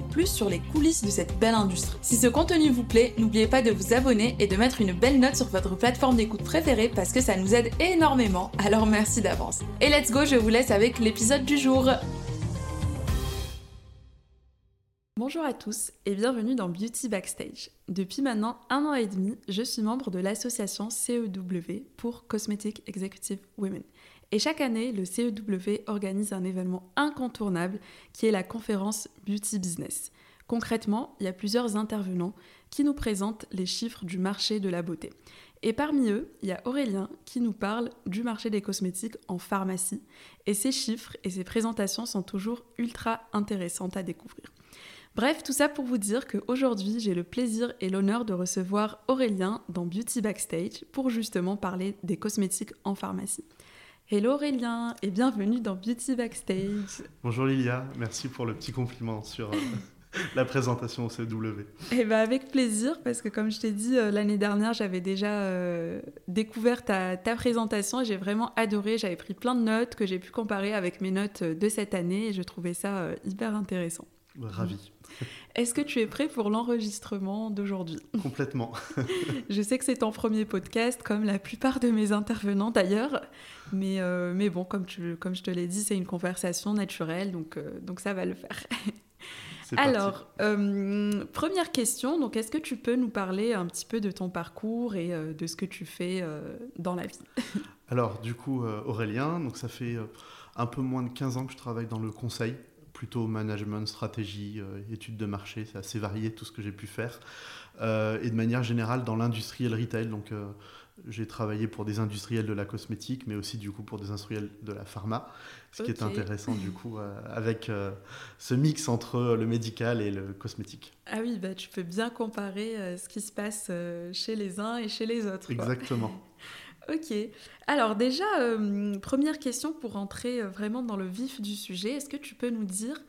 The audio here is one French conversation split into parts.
plus sur les coulisses de cette belle industrie. Si ce contenu vous plaît, n'oubliez pas de vous abonner et de mettre une belle note sur votre plateforme d'écoute préférée parce que ça nous aide énormément, alors merci d'avance. Et let's go, je vous laisse avec l'épisode du jour. Bonjour à tous et bienvenue dans Beauty Backstage. Depuis maintenant un an et demi, je suis membre de l'association CEW pour Cosmetic Executive Women. Et chaque année, le CEW organise un événement incontournable qui est la conférence Beauty Business. Concrètement, il y a plusieurs intervenants qui nous présentent les chiffres du marché de la beauté. Et parmi eux, il y a Aurélien qui nous parle du marché des cosmétiques en pharmacie. Et ces chiffres et ces présentations sont toujours ultra intéressantes à découvrir. Bref, tout ça pour vous dire qu'aujourd'hui, j'ai le plaisir et l'honneur de recevoir Aurélien dans Beauty Backstage pour justement parler des cosmétiques en pharmacie. Hello Aurélien et bienvenue dans Beauty Backstage. Bonjour Lilia, merci pour le petit compliment sur euh, la présentation au CW. Eh ben avec plaisir parce que comme je t'ai dit euh, l'année dernière j'avais déjà euh, découvert ta, présentation et j'ai vraiment adoré, j'avais pris plein de notes que j'ai pu comparer avec mes notes de cette année et je trouvais ça hyper intéressant. Ravi. Est-ce que tu es prêt pour l'enregistrement d'aujourd'hui? Complètement. je sais que c'est ton premier podcast, comme la plupart de mes intervenants d'ailleurs, mais, euh, mais bon, comme, tu, comme je te l'ai dit, c'est une conversation naturelle, donc, euh, donc ça va le faire. Alors, euh, première question, donc est-ce que tu peux nous parler un petit peu de ton parcours et de ce que tu fais dans la vie? Alors, du coup, Aurélien, donc ça fait un peu moins de 15 ans que je travaille dans le conseil plutôt management, stratégie, euh, études de marché, c'est assez varié tout ce que j'ai pu faire. Euh, et de manière générale dans l'industrie et le retail, donc euh, j'ai travaillé pour des industriels de la cosmétique, mais aussi du coup pour des industriels de la pharma, ce qui est intéressant du coup avec ce mix entre le médical et le cosmétique. Ah oui, bah, tu peux bien comparer ce qui se passe chez les uns et chez les autres. Exactement. Ok. Alors déjà, euh, première question pour rentrer euh, vraiment dans le vif du sujet. Est-ce que tu peux nous dire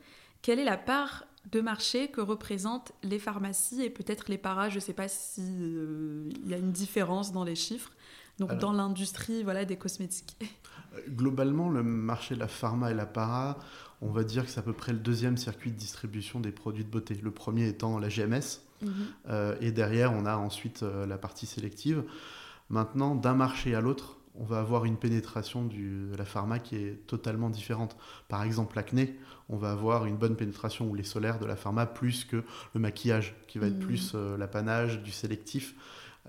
quelle est la part de marché que représentent les pharmacies et peut-être les paras? Je ne sais pas s'il euh, y a une différence dans les chiffres. Donc dans l'industrie voilà, des cosmétiques. Globalement, le marché de la pharma et la para, on va dire que c'est à peu près le deuxième circuit de distribution des produits de beauté. Le premier étant la GMS. Mhm. et derrière, on a ensuite la partie sélective. Maintenant, d'un marché à l'autre, on va avoir une pénétration de la pharma qui est totalement différente. Par exemple, l'acné, on va avoir une bonne pénétration ou les solaires de la pharma plus que le maquillage, qui va être mmh. plus euh, l'apanage du sélectif.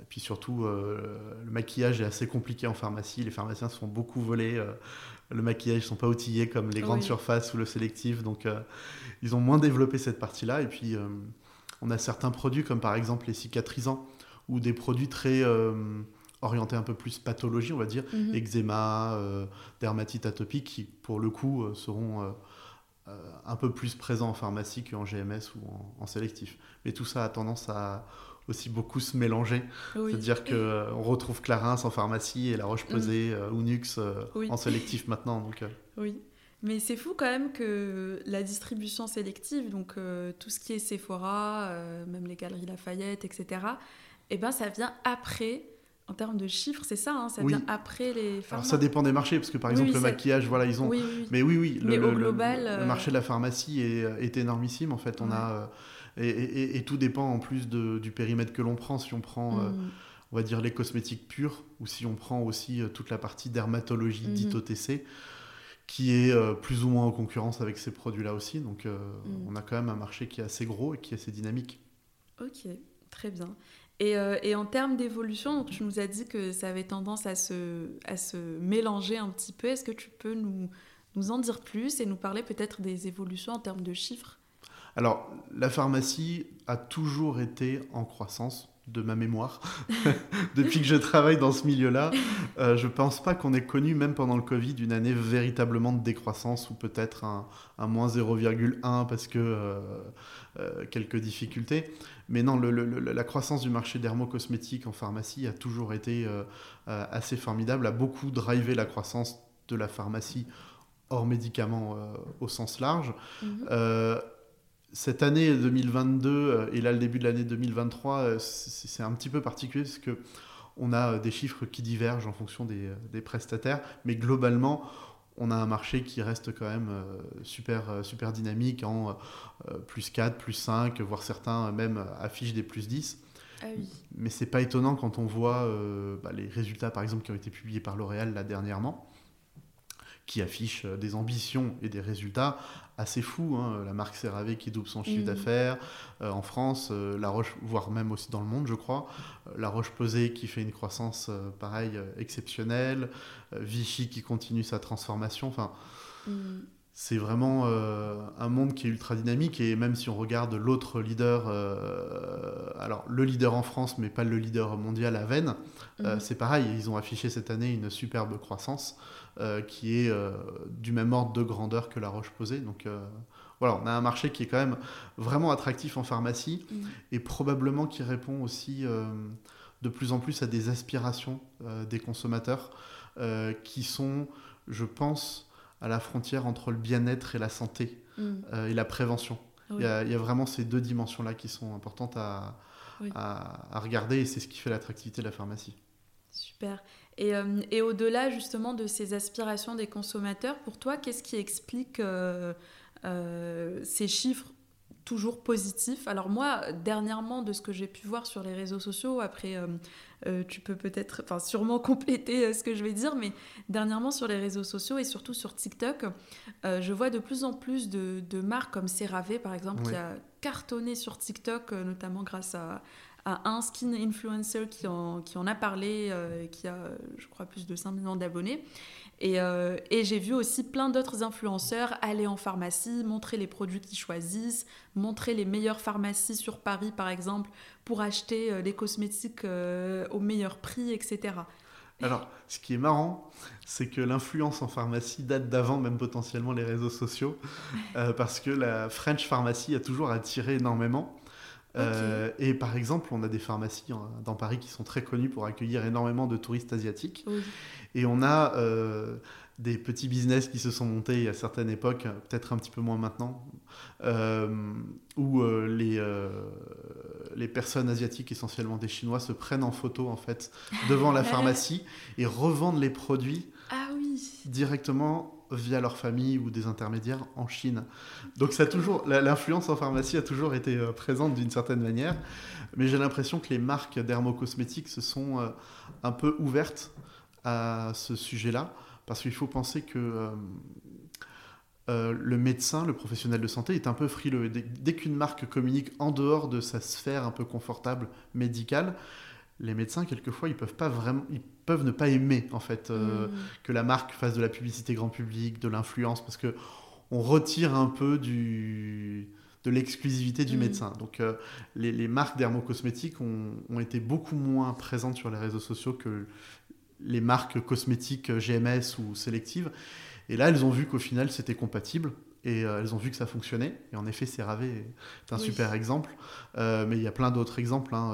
Et puis surtout, euh, le maquillage est assez compliqué en pharmacie. Les pharmaciens se font beaucoup voler. Euh, le maquillage, ne sont pas outillés comme les grandes surfaces ou le sélectif. Donc, ils ont moins développé cette partie-là. Et puis, on a certains produits comme par exemple les cicatrisants ou des produits très orienté un peu plus pathologie, on va dire, mhm. eczéma, euh, dermatite atopique, qui pour le coup euh, seront euh, un peu plus présents en pharmacie qu'en GMS ou en, sélectif. Mais tout ça a tendance à aussi beaucoup se mélanger. C'est-à-dire qu'on retrouve Clarins en pharmacie et la Roche-Posay, mhm. Unux en sélectif maintenant. Donc, Oui. Mais c'est fou quand même que la distribution sélective, donc tout ce qui est Sephora, même les galeries Lafayette, etc., eh ben, ça vient après en termes de chiffres, c'est ça, hein, ça vient après les Alors ça dépend des marchés, parce que par exemple le maquillage, voilà, ils ont... Mais oui, oui, le, global, le, marché de la pharmacie est, est énormissime, en fait. On a, euh, et, tout dépend en plus de, du périmètre que l'on prend. Si on prend, euh, mm. on va dire, les cosmétiques purs, ou si on prend aussi euh, toute la partie dermatologie mm dite OTC, qui est plus ou moins en concurrence avec ces produits-là aussi. Donc mm. on a quand même un marché qui est assez gros et qui est assez dynamique. Ok, très bien. Euh, et, en termes d'évolution, tu nous as dit que ça avait tendance à se, mélanger un petit peu. Est-ce que tu peux nous, en dire plus et nous parler peut-être des évolutions en termes de chiffres? Alors, la pharmacie a toujours été en croissance de ma mémoire, depuis que je travaille dans ce milieu-là, euh, je pense pas qu'on ait connu, même pendant le Covid, une année véritablement de décroissance ou peut-être un, un, moins 0,1 parce que euh, euh, quelques difficultés. Mais non, le, la croissance du marché dermocosmétique en pharmacie a toujours été assez formidable, a beaucoup drivé la croissance de la pharmacie hors médicaments au sens large. Mhm cette année 2022 euh, et là le début de l'année 2023, euh, c'est un petit peu particulier parce que on a euh, des chiffres qui divergent en fonction des, prestataires, mais globalement, on a un marché qui reste quand même super, super dynamique en plus 4, plus 5, voire certains même affichent des plus 10. Ah oui. Mais c'est pas étonnant quand on voit bah, les résultats, par exemple, qui ont été publiés par L'Oréal là dernièrement qui affichent des ambitions et des résultats assez fou. Hein. La marque CeraVe qui double son chiffre mm. d'affaires euh, en France, euh, La Roche, voire même aussi dans le monde, je crois. Euh, la Roche Posay qui fait une croissance pareil exceptionnelle. Vichy qui continue sa transformation. Enfin, mm. c'est vraiment un monde qui est ultra dynamique. Et même si on regarde l'autre leader, alors le leader en France, mais pas le leader mondial à Vennes, mm. c'est pareil. Ils ont affiché cette année une superbe croissance. Euh, qui est euh, du même ordre de grandeur que la Roche-Posay. Donc euh, voilà, on a un marché qui est quand même vraiment attractif en pharmacie mm. et probablement qui répond aussi de plus en plus à des aspirations des consommateurs qui sont, je pense, à la frontière entre le bien-être et la santé mm. et la prévention. Il, y a, vraiment ces deux dimensions-là qui sont importantes à, à regarder et c'est ce qui fait l'attractivité de la pharmacie. Super. Euh, et, au-delà justement de ces aspirations des consommateurs, pour toi, qu'est-ce qui explique euh, euh, ces chiffres toujours positifs? Alors moi, dernièrement, de ce que j'ai pu voir sur les réseaux sociaux, après tu peux peut-être, enfin sûrement compléter ce que je vais dire, mais dernièrement sur les réseaux sociaux et surtout sur TikTok, je vois de plus en plus de, marques comme CeraVe par exemple, qui a cartonné sur TikTok, notamment grâce à, à un skin influencer qui en, qui en a parlé, euh, qui a, je crois, plus de 5 millions d'abonnés. Et, euh, et j'ai vu aussi plein d'autres influenceurs aller en pharmacie, montrer les produits qu'ils choisissent, montrer les meilleures pharmacies sur Paris, par exemple, pour acheter euh, des cosmétiques au meilleur prix, etc. Alors, ce qui est marrant, c'est que l'influence en pharmacie date d'avant même potentiellement les réseaux sociaux, parce que la French pharmacie a toujours attiré énormément. Euh, et par exemple, on a des pharmacies dans Paris qui sont très connues pour accueillir énormément de touristes asiatiques. Et on a euh, des petits business qui se sont montés à certaines époques, peut-être un petit peu moins maintenant, euh, où les, les personnes asiatiques, essentiellement des Chinois, se prennent en photo en fait devant la pharmacie et revendent les produits ah oui. directement via leur famille ou des intermédiaires en Chine. Donc ça toujours, l'influence en pharmacie a toujours été euh, présente d'une certaine manière, mais j'ai l'impression que les marques dermocosmétiques se sont euh, un peu ouvertes à ce sujet-là, parce qu'il faut penser que euh, le médecin, le professionnel de santé est un peu frileux. Dès, qu'une marque communique en dehors de sa sphère un peu confortable médicale, les médecins, quelquefois, ils peuvent pas vraiment, ils peuvent ne pas aimer en fait euh, mm. que la marque fasse de la publicité grand public, de l'influence, parce que on retire un peu du de l'exclusivité du mm. médecin. Donc euh, les, marques dermocosmétiques ont, ont, été beaucoup moins présentes sur les réseaux sociaux que les marques cosmétiques GMS ou sélectives. Et là, elles ont vu qu'au final, c'était compatible et euh, elles ont vu que ça fonctionnait. Et en effet, CeraVe est un super exemple. Euh, mais il y a plein d'autres exemples hein,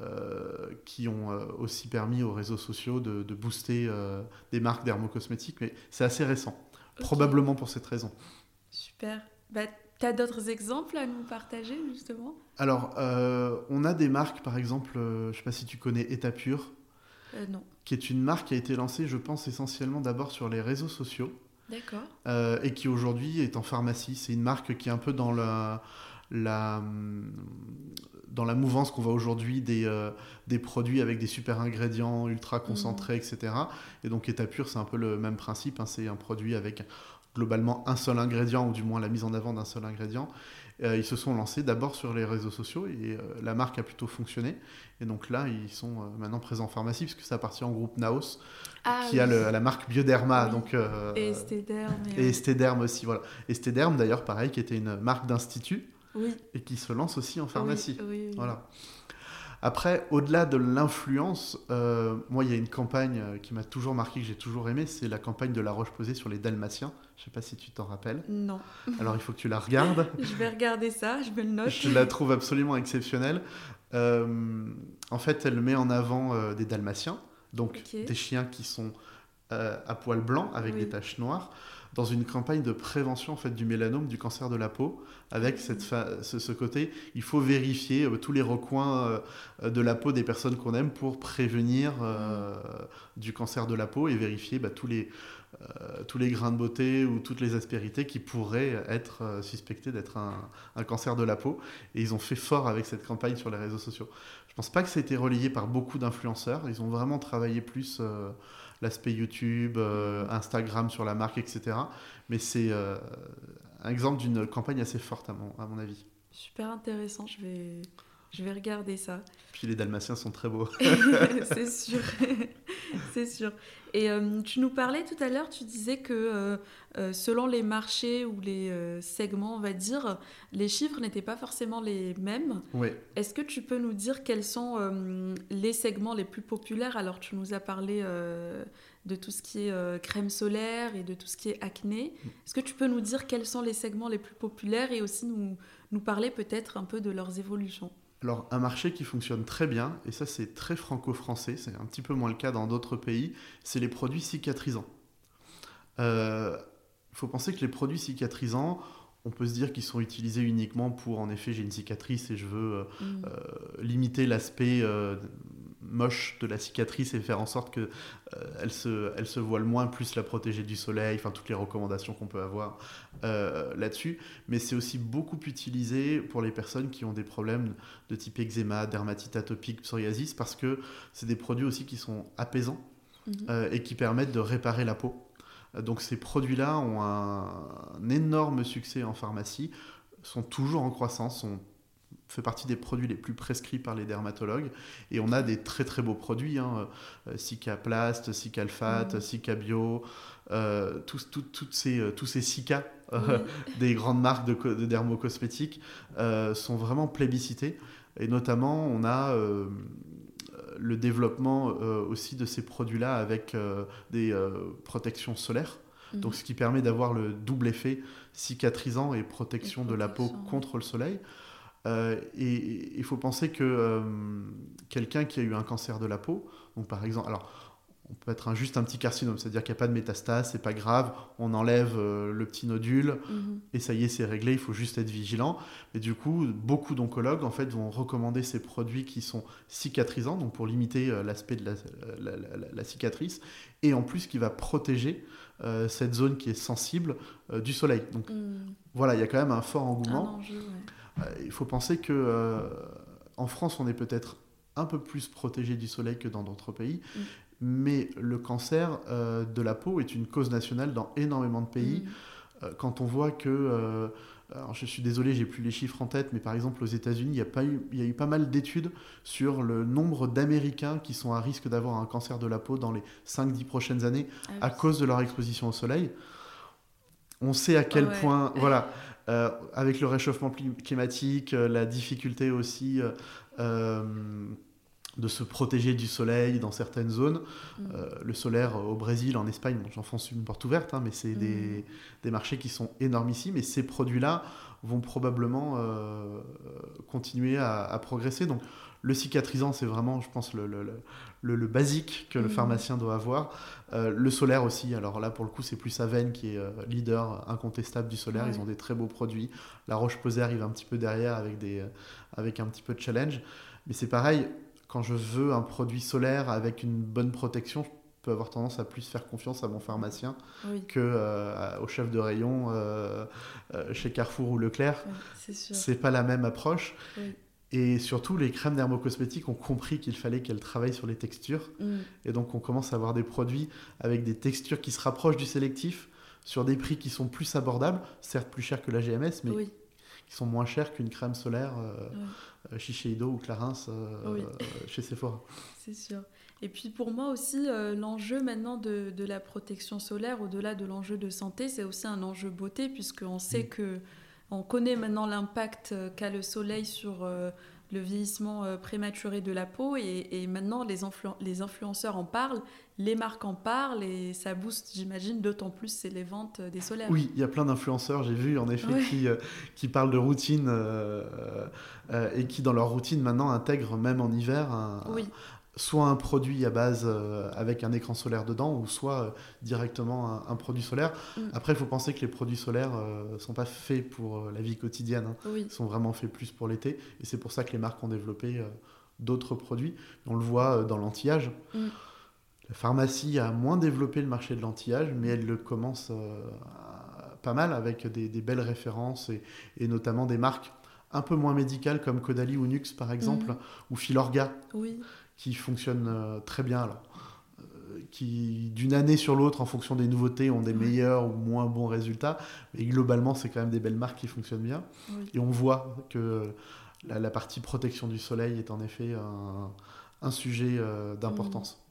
euh, qui ont aussi permis aux réseaux sociaux de, booster des marques dermocosmétiques. Mais c'est assez récent, probablement pour cette raison. Super. Bah, tu as d'autres exemples à nous partager, justement? Alors, on a des marques, par exemple, je ne sais pas si tu connais Etapure. non. Qui est une marque qui a été lancée, je pense, essentiellement d'abord sur les réseaux sociaux. D'accord. Euh, et qui aujourd'hui est en pharmacie. C'est une marque qui est un peu dans la, la, dans la mouvance qu'on voit aujourd'hui des, euh, des produits avec des super ingrédients ultra concentrés, mmh. etc. Et donc Etapure, c'est un peu le même principe. Hein. c'est un produit avec globalement un seul ingrédient, ou du moins la mise en avant d'un seul ingrédient. Euh, ils se sont lancés d'abord sur les réseaux sociaux et la marque a plutôt fonctionné. Et donc là, ils sont maintenant présents en pharmacie puisque ça appartient au groupe Naos, ah qui a la marque Bioderma. Donc, euh, et Estéderme. Et, Estéderme aussi, voilà. Estéderme, d'ailleurs, pareil, qui était une marque d'institut oui. et qui se lance aussi en pharmacie. Voilà. Après, au-delà de l'influence, euh, moi, il y a une campagne euh, qui m'a toujours marqué, que j'ai toujours aimé, c'est la campagne de La Roche-Posay sur les Dalmatiens. Je ne sais pas si tu t'en rappelles. Non. Alors, il faut que tu la regardes. je vais regarder ça, je me le note. Je la trouve absolument exceptionnelle. Euh, en fait, elle met en avant des Dalmatiens, donc des chiens qui sont à poil blanc avec des taches noires dans une campagne de prévention en fait, du mélanome, du cancer de la peau, avec cette ce, côté, il faut vérifier euh, tous les recoins euh, de la peau des personnes qu'on aime pour prévenir euh, du cancer de la peau et vérifier bah, tous, les, tous les grains de beauté ou toutes les aspérités qui pourraient être suspectés d'être un, un, cancer de la peau. Et ils ont fait fort avec cette campagne sur les réseaux sociaux. Je pense pas que ça a été relayé par beaucoup d'influenceurs. Ils ont vraiment travaillé plus l'aspect YouTube, euh, Instagram sur la marque, etc. Mais c'est euh, un exemple d'une campagne assez forte à à mon avis. Super intéressant, je vais, je vais regarder ça. Puis les Dalmatiens sont très beaux. c'est sûr, c'est sûr. Et euh, tu nous parlais tout à l'heure, tu disais que selon les marchés ou les segments, on va dire, les chiffres n'étaient pas forcément les mêmes. Oui. Est-ce que tu peux nous dire quels sont les segments les plus populaires? Alors, tu nous as parlé de tout ce qui est euh, crème solaire et de tout ce qui est acné. Est-ce que tu peux nous dire quels sont les segments les plus populaires et aussi nous, nous parler peut-être un peu de leurs évolutions? Alors, un marché qui fonctionne très bien, et ça c'est très franco-français, c'est un petit peu moins le cas dans d'autres pays, c'est les produits cicatrisants. Il euh, faut penser que les produits cicatrisants, on peut se dire qu'ils sont utilisés uniquement pour, en effet, j'ai une cicatrice et je veux euh, mm. limiter l'aspect moche de la cicatrice et faire en sorte que euh, elle, se, elle se voile moins, plus la protéger du soleil, enfin toutes les recommandations qu'on peut avoir euh, là-dessus. Mais c'est aussi beaucoup utilisé pour les personnes qui ont des problèmes de type eczéma, dermatite atopique, psoriasis, parce que c'est des produits aussi qui sont apaisants mhm. euh, et qui permettent de réparer la peau. Donc ces produits-là ont un, un, énorme succès en pharmacie, sont toujours en croissance, sont fait partie des produits les plus prescrits par les dermatologues. Et on a des très très beaux produits, hein, euh, Cicaplast, Cicalfate, mmh. Cicabio, euh, tous, ces, euh, tous ces Cica des grandes marques de, de dermocosmétiques sont vraiment plébiscités. Et notamment, on a le développement aussi de ces produits-là avec des protections solaires. Mmh. Donc, ce qui permet d'avoir le double effet cicatrisant et protection de la peau contre le soleil. Euh, et il faut penser que euh, quelqu'un qui a eu un cancer de la peau, donc par exemple, alors on peut être un, juste un petit carcinome, c'est-à-dire qu'il n'y a pas de métastase, c'est pas grave, on enlève euh, le petit nodule mhm. et ça y est, c'est réglé, il faut juste être vigilant. Mais du coup, beaucoup d'oncologues en fait vont recommander ces produits qui sont cicatrisants, donc pour limiter l'aspect de la, cicatrice, et en plus qui va protéger cette zone qui est sensible du soleil. Donc mhm. voilà, il y a quand même un fort engouement. Euh, il faut penser que euh, en France, on est peut-être un peu plus protégé du soleil que dans d'autres pays, mm. mais le cancer euh, de la peau est une cause nationale dans énormément de pays. Mm. quand on voit que alors je suis désolé, j'ai plus les chiffres en tête, mais par exemple aux États-Unis, il y, a pas eu, il y a eu pas mal d'études sur le nombre d'Américains qui sont à risque d'avoir un cancer de la peau dans les 5-10 prochaines années ah à cause de leur exposition au soleil. On sait à quel point, voilà, euh, avec le réchauffement climatique, euh, la difficulté aussi euh, de se protéger du soleil dans certaines zones. Mm. le solaire au Brésil, en Espagne, bon, j'enfonce une porte ouverte, hein, mais c'est des, mm. des, marchés qui sont énormissimes et ces produits-là vont probablement continuer à, à, progresser. Donc le cicatrisant, c'est vraiment, je pense, le, le, le, basique que le mmh. pharmacien doit avoir. Euh, le solaire aussi, alors là, pour le coup, c'est plus Aven qui est euh, leader incontestable du solaire. Ils ont des très beaux produits. La Roche-Posay arrive un petit peu derrière avec, des, euh, avec un petit peu de challenge. Mais c'est pareil, quand je veux un produit solaire avec une bonne protection, je peux avoir tendance à plus faire confiance à mon pharmacien que au chef de rayon chez Carrefour ou Leclerc. Ce c'est pas la même approche. Et surtout, les crèmes dermocosmétiques ont compris qu'il fallait qu'elles travaillent sur les textures. Mm. Et donc, on commence à avoir des produits avec des textures qui se rapprochent du sélectif, sur des prix qui sont plus abordables, certes plus chers que la GMS, mais qui sont moins chers qu'une crème solaire euh, euh chez Shiseido ou Clarins euh, chez Sephora. C'est sûr. Et puis pour moi aussi, euh, l'enjeu maintenant de, de, la protection solaire, au-delà de l'enjeu de santé, c'est aussi un enjeu beauté, puisqu'on sait mm. que on connaît maintenant l'impact euh, qu'a le soleil sur euh, le vieillissement euh, prématuré de la peau et, maintenant les, les, influenceurs en parlent, les marques en parlent et ça booste, j'imagine, d'autant plus c'est les ventes des solaires. Oui, il y a plein d'influenceurs, j'ai vu en effet, qui, euh, qui parlent de routine et qui dans leur routine maintenant intègrent même en hiver un, oui soit un produit à base euh, avec un écran solaire dedans, ou soit euh, directement un, produit solaire. Mm. Après, il faut penser que les produits solaires ne euh, sont pas faits pour la vie quotidienne, hein. ils sont vraiment faits plus pour l'été, et c'est pour ça que les marques ont développé d'autres produits. On le voit dans l'antillage. Mm. La pharmacie a moins développé le marché de l'antillage, mais elle le commence pas mal avec des, belles références et, et, notamment des marques un peu moins médicales comme Caudalie ou Nux par exemple, mm. ou Filorga. Oui qui fonctionnent euh, très bien. Alors, euh, qui d'une année sur l'autre, en fonction des nouveautés, ont des meilleurs ou moins bons résultats. Mais globalement, c'est quand même des belles marques qui fonctionnent bien. Et on voit que la, partie protection du soleil est en effet un, sujet euh, d'importance.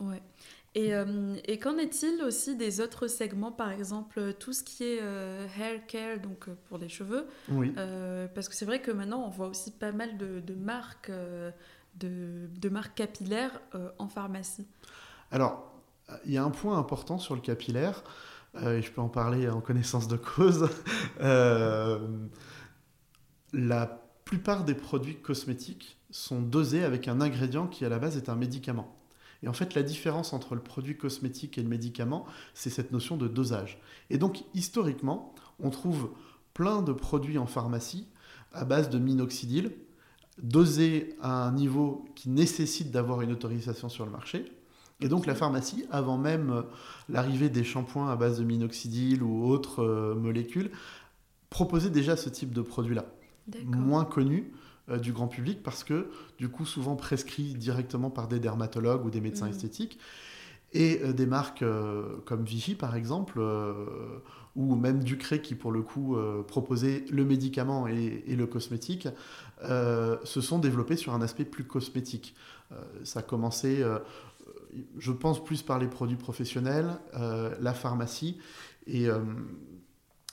Mmh. Ouais. Et, et qu'en est-il aussi des autres segments, par exemple tout ce qui est hair care, donc pour les cheveux? Oui. parce que c'est vrai que maintenant on voit aussi pas mal de, de marques de, marques capillaires euh, en pharmacie Alors, il y a un point important sur le capillaire, euh, et je peux en parler en connaissance de cause. Euh, la plupart des produits cosmétiques sont dosés avec un ingrédient qui à la base est un médicament. Et en fait, la différence entre le produit cosmétique et le médicament, c'est cette notion de dosage. Et donc, historiquement, on trouve plein de produits en pharmacie à base de minoxidil, dosé à un niveau qui nécessite d'avoir une autorisation sur le marché. Et donc la pharmacie, avant même euh, l'arrivée des shampoings à base de minoxidil ou autres euh, molécules, proposait déjà ce type de produit-là. Moins connu euh, du grand public parce que du coup souvent prescrit directement par des dermatologues ou des médecins mmh. esthétiques. Et des marques comme Vichy par exemple, ou même Ducré qui pour le coup proposait le médicament et, et le cosmétique, euh, se sont développés sur un aspect plus cosmétique. Euh, ça a commencé, euh, je pense, plus par les produits professionnels, la pharmacie, et,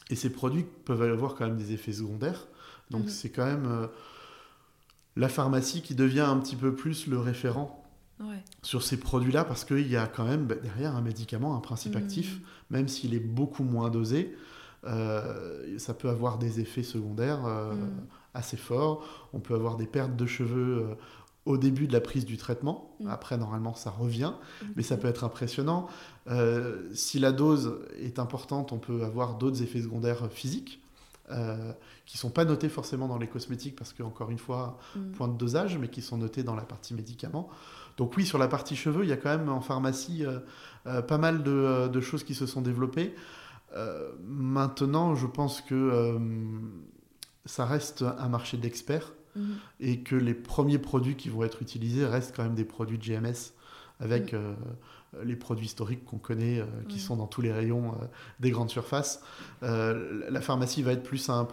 et, ces produits peuvent avoir quand même des effets secondaires. Donc mhm. c'est quand même la pharmacie qui devient un petit peu plus le référent sur ces produits-là parce qu'il y a quand même bah, derrière un médicament, un principe mhm. actif, même s'il est beaucoup moins dosé, ça peut avoir des effets secondaires. Mhm assez fort. On peut avoir des pertes de cheveux euh, au début de la prise du traitement. Mm. Après, normalement, ça revient, mais ça peut être impressionnant. Euh, si la dose est importante, on peut avoir d'autres effets secondaires physiques. Euh, qui sont pas notés forcément dans les cosmétiques parce que encore une fois mm. point de dosage mais qui sont notés dans la partie médicaments donc oui sur la partie cheveux il y a quand même en pharmacie pas mal de, de, choses qui se sont développées maintenant je pense que ça reste un marché d'experts mhm. et que les premiers produits qui vont être utilisés restent quand même des produits de GMS avec euh, les produits historiques qu'on connaît, euh, qui sont dans tous les rayons euh, des grandes surfaces. la pharmacie va être plus un,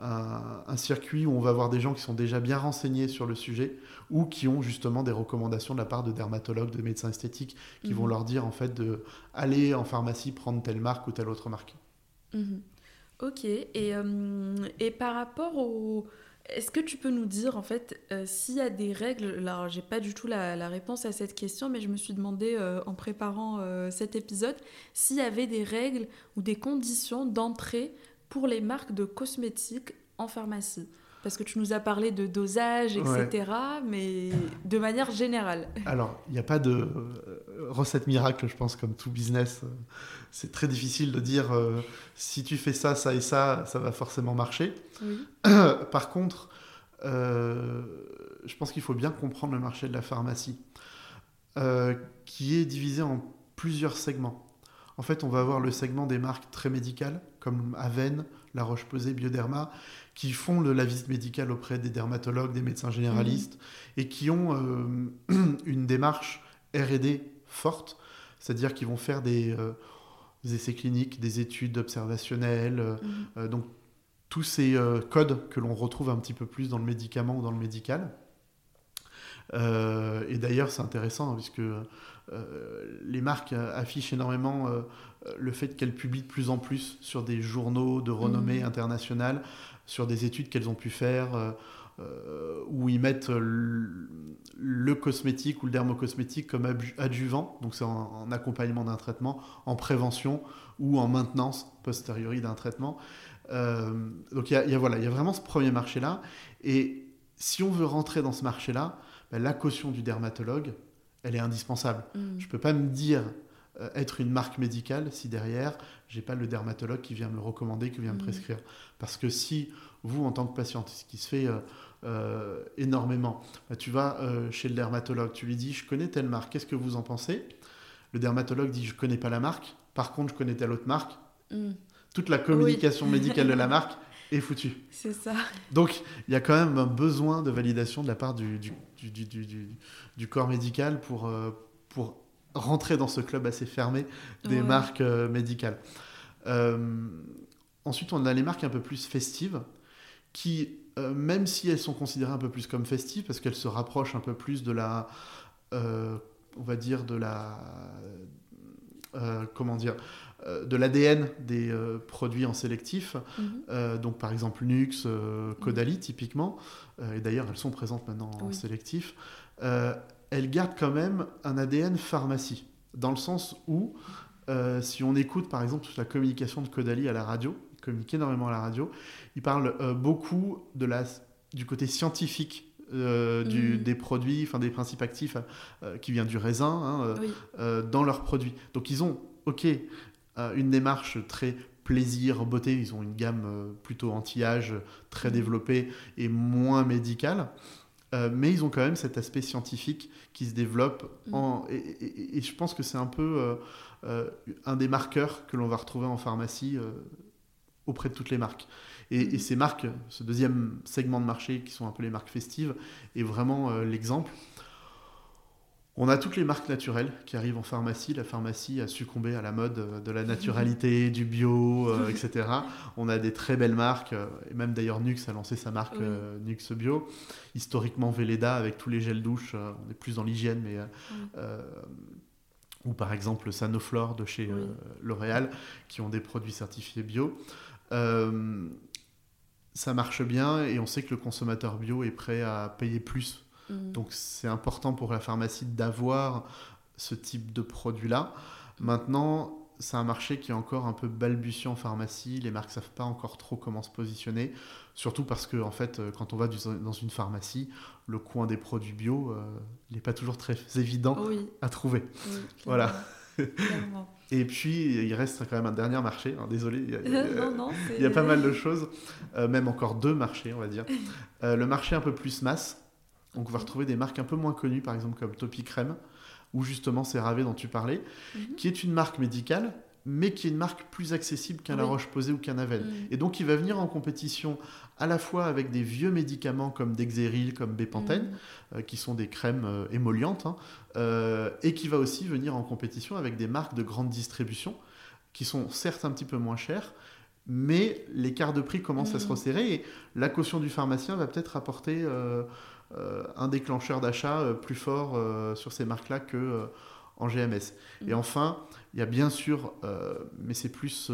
un, circuit où on va avoir des gens qui sont déjà bien renseignés sur le sujet ou qui ont justement des recommandations de la part de dermatologues, de médecins esthétiques, qui vont mhm. leur dire en fait de aller en pharmacie prendre telle marque ou telle autre marque. Ok, et, euh, et par rapport au... Est-ce que tu peux nous dire en fait euh, s'il y a des règles Alors j'ai pas du tout la, réponse à cette question, mais je me suis demandé euh, en préparant cet épisode s'il y avait des règles ou des conditions d'entrée pour les marques de cosmétiques en pharmacie. Parce que tu nous as parlé de dosage, etc., mais de manière générale. Alors, il n'y a pas de recette miracle, je pense, comme tout business. C'est très difficile de dire euh, si tu fais ça, ça et ça, ça va forcément marcher. Par contre, euh, je pense qu'il faut bien comprendre le marché de la pharmacie, qui est divisé en plusieurs segments. En fait, on va avoir le segment des marques très médicales, comme Aven, La Roche-Posay, Bioderma, qui font de la visite médicale auprès des dermatologues, des médecins généralistes, mmh. et qui ont euh, une démarche RD forte, c'est-à-dire qu'ils vont faire des, euh, essais cliniques, des études observationnelles, mmh. euh, donc tous ces codes que l'on retrouve un petit peu plus dans le médicament ou dans le médical. et d'ailleurs, c'est intéressant hein, puisque les marques affichent énormément le fait qu'elles publient de plus en plus sur des journaux de renommée mmh. internationale sur des études qu'elles ont pu faire euh, où ils mettent le, cosmétique ou le dermocosmétique comme adjuvant, donc c'est en, accompagnement d'un traitement, en prévention ou en maintenance posteriori d'un traitement. donc il y, a, voilà, il y a vraiment ce premier marché-là. Et si on veut rentrer dans ce marché-là, ben, la caution du dermatologue, elle est indispensable. Mm. Je ne peux pas me dire euh, être une marque médicale si derrière, j'ai pas le dermatologue qui vient me recommander, qui vient me mm. prescrire. Parce que si vous, en tant que patiente, ce qui se fait euh, euh, énormément, bah, tu vas chez le dermatologue, tu lui dis, je connais telle marque, qu'est-ce que vous en pensez? Le dermatologue dit, je connais pas la marque, par contre, je connais telle autre marque. Mm. Toute la communication médicale de la marque est foutue. C'est ça. Donc, il y a quand même un besoin de validation de la part du, du, du, du corps médical pour, pour rentrer dans ce club assez fermé des marques euh, médicales. Euh, ensuite, on a les marques un peu plus festives qui, euh, même si elles sont considérées un peu plus comme festives, parce qu'elles se rapprochent un peu plus de la, on va dire, de la, comment dire, de l'ADN des produits en sélectif. Mhm. donc, par exemple, Nux, Caudalie, typiquement. et d'ailleurs, elles sont présentes maintenant en sélectif elle garde quand même un ADN pharmacie, dans le sens où, euh, si on écoute par exemple toute la communication de Caudalie à la radio, communique énormément à la radio, il parle euh, beaucoup de la, du côté scientifique euh, du, mm. des produits, enfin des principes actifs qui vient du raisin hein, dans leurs produits. Donc ils ont, ok, une démarche très plaisir, beauté, ils ont une gamme plutôt anti-âge très mm. développée et moins médicale. Euh, mais ils ont quand même cet aspect scientifique qui se développe. Mm. En, et, je pense que c'est un peu euh, euh, un des marqueurs que l'on va retrouver en pharmacie auprès de toutes les marques. Et, mm. ces marques, ce deuxième segment de marché qui sont un peu les marques festives, est vraiment l'exemple. On a toutes les marques naturelles qui arrivent en pharmacie. La pharmacie a succombé à la mode euh, de la naturalité, du bio, euh, etc. On a des très belles marques, euh, et même d'ailleurs Nux a lancé sa marque Nux Bio. Historiquement Velleda avec tous les gels douche, on est plus dans l'hygiène, mais ou par exemple Sanoflore de chez L'Oréal qui ont des produits certifiés bio. Ça marche bien et on sait que le consommateur bio est prêt à payer plus Mm. Donc c'est important pour la pharmacie d'avoir ce type de produit-là. Maintenant, c'est un marché qui est encore un peu balbutiant en pharmacie. Les marques ne savent pas encore trop comment se positionner. Surtout parce que, en fait, euh, quand on va dans une pharmacie, le coin des produits bio, euh, il n'est pas toujours très évident à trouver. voilà. Et puis, il reste quand même un dernier marché. Hein, désolé, il y a, pas mal de choses. Euh, même encore deux marchés, on va dire. le marché un peu plus masse, donc on va retrouver des marques un peu moins connues, par exemple comme Topi Crème, ou justement CeraVe dont tu parlais, mhm. qui est une marque médicale, mais qui est une marque plus accessible qu'un La Roche-Posay ou qu'un Aven. Mhm. Et donc il va venir en compétition à la fois avec des vieux médicaments comme Dexeril, comme Bepanthen, mhm. euh, qui sont des crèmes euh, émollientes, hein, euh, et qui va aussi venir en compétition avec des marques de grande distribution, qui sont certes un petit peu moins chères, mais l'écart de prix commence à se resserrer, et la caution du pharmacien va peut-être apporter... Un déclencheur d'achat plus fort sur ces marques-là que en GMS. Et mm. enfin, il y a bien sûr, mais c'est plus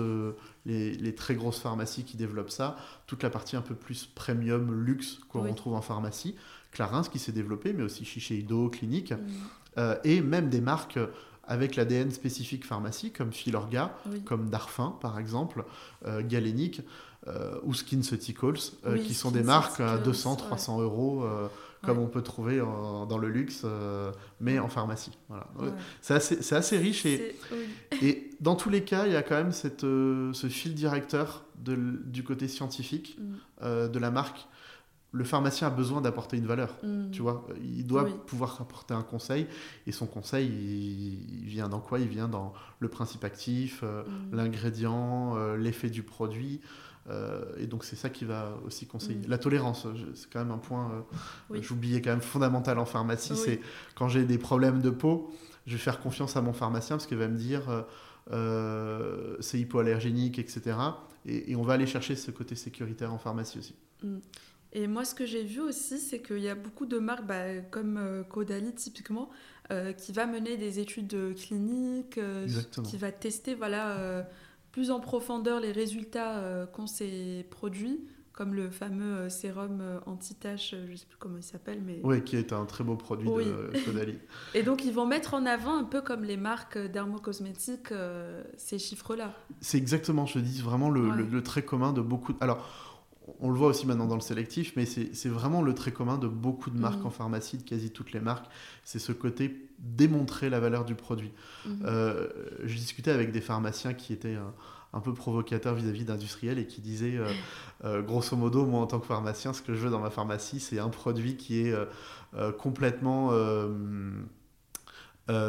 les, très grosses pharmacies qui développent ça, toute la partie un peu plus premium, luxe qu'on retrouve en pharmacie. Clarins qui s'est développé, mais aussi Shiseido, Clinique, mm. et même des marques avec l'ADN spécifique pharmacie, comme Filorga, comme Darfin par exemple, Galénic, ou SkinCeuticals, qui sont des marques à 200-300 euros comme on peut trouver dans le luxe, euh, mais en pharmacie. Voilà. C'est assez, assez, riche et, et dans tous les cas, il y a quand même cette, euh, ce fil directeur de, du côté scientifique mm. euh, de la marque. Le pharmacien a besoin d'apporter une valeur, mm. tu vois. Il doit pouvoir apporter un conseil et son conseil, il, vient dans quoi? Il vient dans le principe actif, mm. l'ingrédient, l'effet du produit. Euh, et donc c'est ça qui va aussi conseiller. Mm. La tolérance, c'est quand même un point, euh, j'oubliais quand même fondamental en pharmacie, c'est quand j'ai des problèmes de peau, je vais faire confiance à mon pharmacien parce qu'il va me dire euh, c'est hypoallergénique, etc. Et, on va aller chercher ce côté sécuritaire en pharmacie aussi. Mm. Et moi, ce que j'ai vu aussi, c'est qu'il y a beaucoup de marques, bah, comme Caudalie typiquement, qui va mener des études cliniques, qui va tester voilà, plus en profondeur les résultats euh, qu'ont ces produits comme le fameux sérum anti-tache, je ne sais plus comment il s'appelle, mais... Oui, qui est un très beau produit de Caudalie. Et donc, ils vont mettre en avant, un peu comme les marques dermocosmétiques, ces chiffres-là. C'est exactement, je dis, vraiment le, le, trait commun de beaucoup... Alors, on le voit aussi maintenant dans le sélectif, mais c'est vraiment le trait commun de beaucoup de marques mm. en pharmacie, de quasi toutes les marques. C'est ce côté démontrer la valeur du produit. Mm-hmm. Euh, je discutais avec des pharmaciens qui étaient euh, un, peu provocateurs vis-à-vis d'industriels et qui disaient, euh, grosso modo, moi en tant que pharmacien, ce que je veux dans ma pharmacie, c'est un produit qui est complètement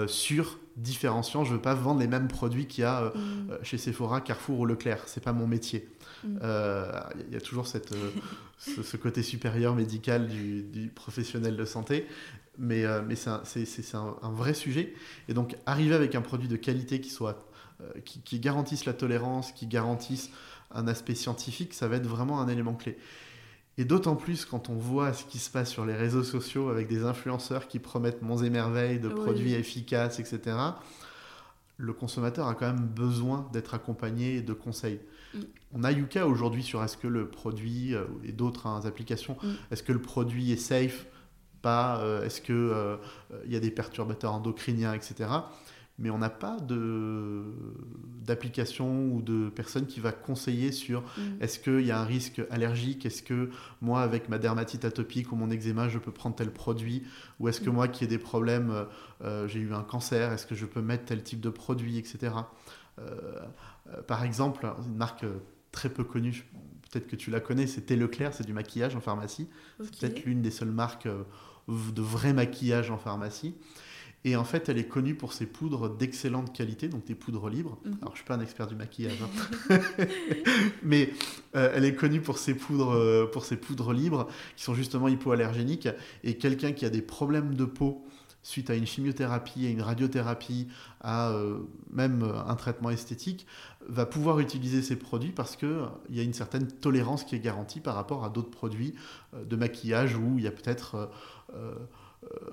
sur différenciant. Je veux pas vendre les mêmes produits qu'il y a mm. chez Sephora, Carrefour ou Leclerc. C'est pas mon métier. Il euh, y a toujours cette, euh, ce, côté supérieur médical du, professionnel de santé, mais, euh, mais c'est un, un, vrai sujet. Et donc, arriver avec un produit de qualité qui, soit, qui, qui garantisse la tolérance, qui garantisse un aspect scientifique, ça va être vraiment un élément clé. Et d'autant plus quand on voit ce qui se passe sur les réseaux sociaux avec des influenceurs qui promettent monts et merveilles de produits efficaces, etc. Le consommateur a quand même besoin d'être accompagné de conseils. Mm. On a Yuka aujourd'hui sur est-ce que le produit euh, et d'autres hein, applications, mm. est-ce que le produit est safe, pas, euh, est-ce qu'il euh, il y a des perturbateurs endocriniens, etc. Mais on n'a pas d'application ou de personne qui va conseiller sur mm. est-ce qu'il y a un risque allergique, est-ce que moi avec ma dermatite atopique ou mon eczéma je peux prendre tel produit, ou est-ce que moi qui ai des problèmes, j'ai eu un cancer, est-ce que je peux mettre tel type de produit, etc. Euh, par exemple, une marque euh, très peu connue, peut-être que tu la connais, c'est Leclerc, c'est du maquillage en pharmacie. C'est peut-être l'une des seules marques euh, de vrai maquillage en pharmacie. Et en fait, elle est connue pour ses poudres d'excellente qualité, donc des poudres libres. Mhm. Alors, je suis pas un expert du maquillage, hein. mais elle est connue pour ses poudres, pour ses poudres libres qui sont justement hypoallergéniques. Et quelqu'un qui a des problèmes de peau suite à une chimiothérapie, à une radiothérapie, à euh, même euh, un traitement esthétique, va pouvoir utiliser ces produits parce qu'il euh, y a une certaine tolérance qui est garantie par rapport à d'autres produits de maquillage où il y a peut-être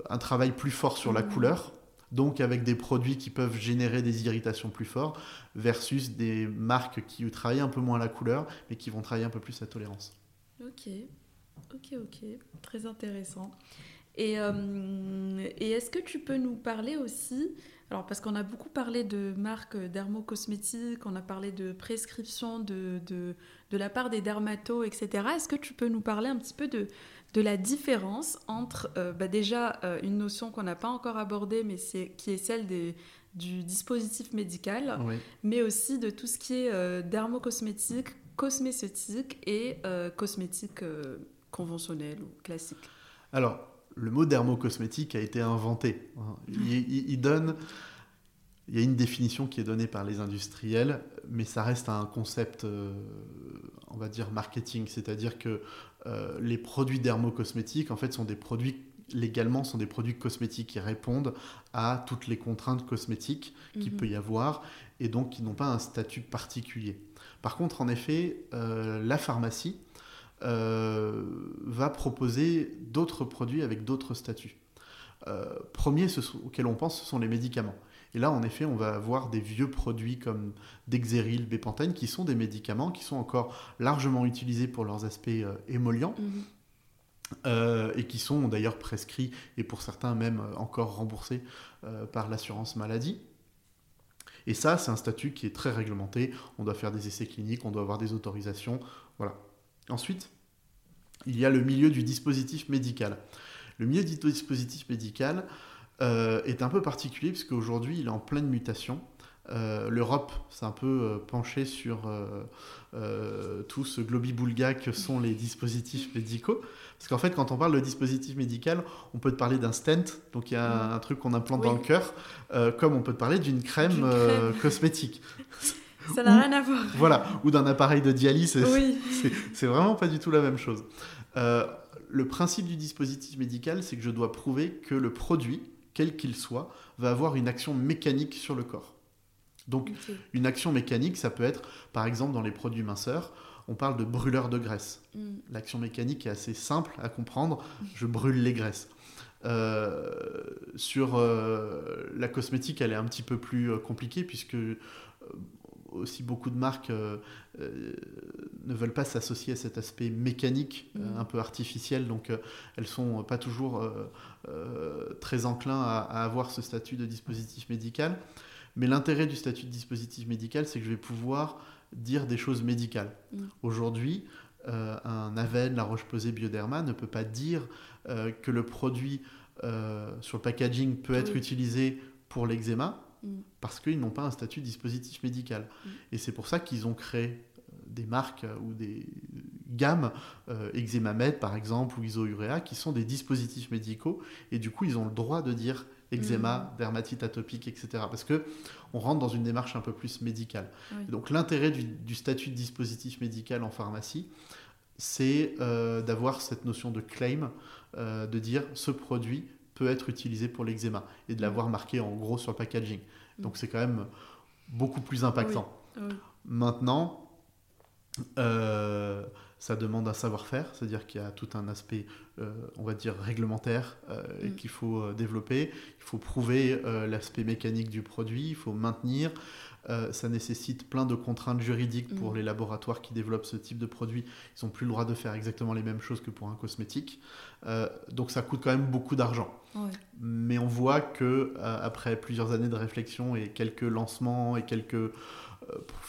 un travail plus fort sur la mmh. couleur, donc avec des produits qui peuvent générer des irritations plus fortes, versus des marques qui travaillent un peu moins la couleur, mais qui vont travailler un peu plus la tolérance. Ok, ok, ok, très intéressant. Euh, et, est-ce que tu peux nous parler aussi, alors parce qu'on a beaucoup parlé de marques dermocosmétiques, on a parlé de prescriptions de, de, de la part des dermatos, etc. Est-ce que tu peux nous parler un petit peu de, de la différence entre euh, bah déjà euh, une notion qu'on n'a pas encore abordée, mais c'est, qui est celle des, du dispositif médical, mais aussi de tout ce qui est dermocosmétique, cosméceutique et cosmétique conventionnelle ou classique? Alors, le mot dermocosmétique a été inventé. Il, donne, il y a une définition qui est donnée par les industriels, mais ça reste un concept, euh, on va dire marketing, c'est-à-dire que euh, les produits dermocosmétiques, en fait, sont des produits légalement sont des produits cosmétiques qui répondent à toutes les contraintes cosmétiques qu'il mhm. peut y avoir et donc qui n'ont pas un statut particulier. Par contre, en effet, euh, la pharmacie euh, va proposer d'autres produits avec d'autres statuts. Euh, premier ce, auquel on pense, ce sont les médicaments. Et là, en effet, on va avoir des vieux produits comme Dexeril, Bépantène, qui sont des médicaments qui sont encore largement utilisés pour leurs aspects euh, émollients. Mhm. et qui sont d'ailleurs prescrits et pour certains même encore remboursés par l'assurance maladie. Et ça, c'est un statut qui est très réglementé. On doit faire des essais cliniques, on doit avoir des autorisations. Voilà. Ensuite, il y a le milieu du dispositif médical. Le milieu du dispositif médical euh, est un peu particulier puisque aujourd'hui il est en pleine mutation. Euh, L'Europe s'est un peu euh, penchée sur tout ce globi-boulga que sont les dispositifs médicaux. Parce qu'en fait, quand on parle de dispositif médical, on peut te parler d'un stent, donc il y a mm. un, truc qu'on implante dans le cœur, comme on peut te parler d'une crème, cosmétique. Ça n'a rien à voir. Voilà, ou d'un appareil de dialyse, c'est vraiment pas du tout la même chose. Euh, le principe du dispositif médical, c'est que je dois prouver que le produit, quel qu'il soit, va avoir une action mécanique sur le corps. Donc, une action mécanique, ça peut être, par exemple, dans les produits minceurs, on parle de brûleur de graisse. Mm. L'action mécanique est assez simple à comprendre. Je brûle les graisses. Euh, sur euh, la cosmétique, elle est un petit peu plus compliquée puisque aussi beaucoup de marques euh, euh, ne veulent pas s'associer à cet aspect mécanique euh, mm. un peu artificiel, donc elles sont pas toujours très enclins à, avoir ce statut de dispositif médical. Mais l'intérêt du statut de dispositif médical, c'est que je vais pouvoir dire des choses médicales. Mm. Aujourd'hui, un Aven, la Roche-Posay Bioderma ne peut pas dire que le produit sur le packaging peut être utilisé pour l'eczéma, Mm. parce qu'ils n'ont pas un statut de dispositif médical. Mm. Et c'est pour ça qu'ils ont créé euh, des marques euh, ou des gammes, euh, Eczémamed par exemple, ou Isourea, qui sont des dispositifs médicaux, et du coup ils ont le droit de dire eczéma, mm. dermatite atopique, etc. Parce que on rentre dans une démarche un peu plus médicale. Donc l'intérêt du, statut de dispositif médical en pharmacie, c'est d'avoir cette notion de claim, de dire ce produit peut être utilisé pour l'eczéma et de l'avoir marqué en gros sur le packaging. Donc c'est quand même beaucoup plus impactant. Maintenant, euh, ça demande un savoir-faire, c'est-à-dire qu'il y a tout un aspect, euh, on va dire, réglementaire euh, mm. qu'il faut développer. Il faut prouver l'aspect mécanique du produit, il faut maintenir. Euh, ça nécessite plein de contraintes juridiques pour mm. les laboratoires qui développent ce type de produit. Ils n'ont plus le droit de faire exactement les mêmes choses que pour un cosmétique. Euh, donc ça coûte quand même beaucoup d'argent. Mais on voit que euh, après plusieurs années de réflexion et quelques lancements et quelques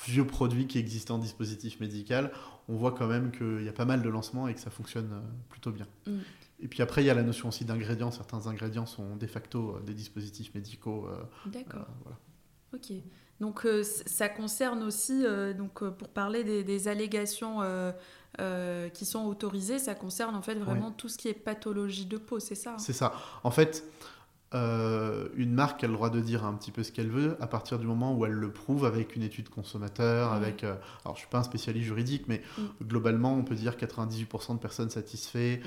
vieux produits qui existent en dispositif médical, on voit quand même qu'il y a pas mal de lancements et que ça fonctionne plutôt bien. Mm. Et puis après, il y a la notion aussi d'ingrédients. Certains ingrédients sont de facto des dispositifs médicaux. D'accord. voilà. Ok. Donc euh, ça concerne aussi, euh, donc, euh, pour parler des, allégations qui sont autorisées, ça concerne en fait vraiment tout ce qui est pathologie de peau, c'est ça hein? C'est ça. En fait, une marque a le droit de dire un petit peu ce qu'elle veut à partir du moment où elle le prouve avec une étude consommateur, avec... alors je ne suis pas un spécialiste juridique, mais globalement on peut dire 98% de personnes satisfaites,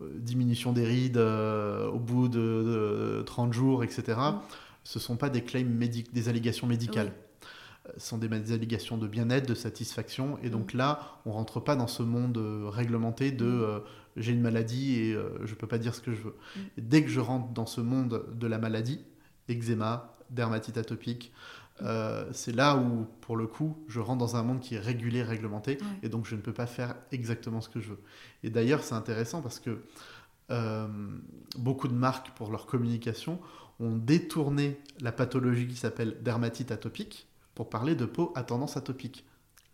diminution des rides au bout de, 30 jours, etc ce ne sont pas des claims des allégations médicales. Euh, Ce sont des, allégations de bien-être, de satisfaction. Et donc mm. là, on rentre pas dans ce monde euh, réglementé de mm. euh, j'ai une maladie et je ne peux pas dire ce que je veux. Mm. dès que je rentre dans ce monde de la maladie, eczéma, dermatite atopique, c'est là où, pour le coup, je rentre dans un monde qui est régulé, réglementé, et donc je ne peux pas faire exactement ce que je veux. Et d'ailleurs, c'est intéressant parce que beaucoup de marques, pour leur communication, ont détourné la pathologie qui s'appelle dermatite atopique pour parler de peau à tendance atopique.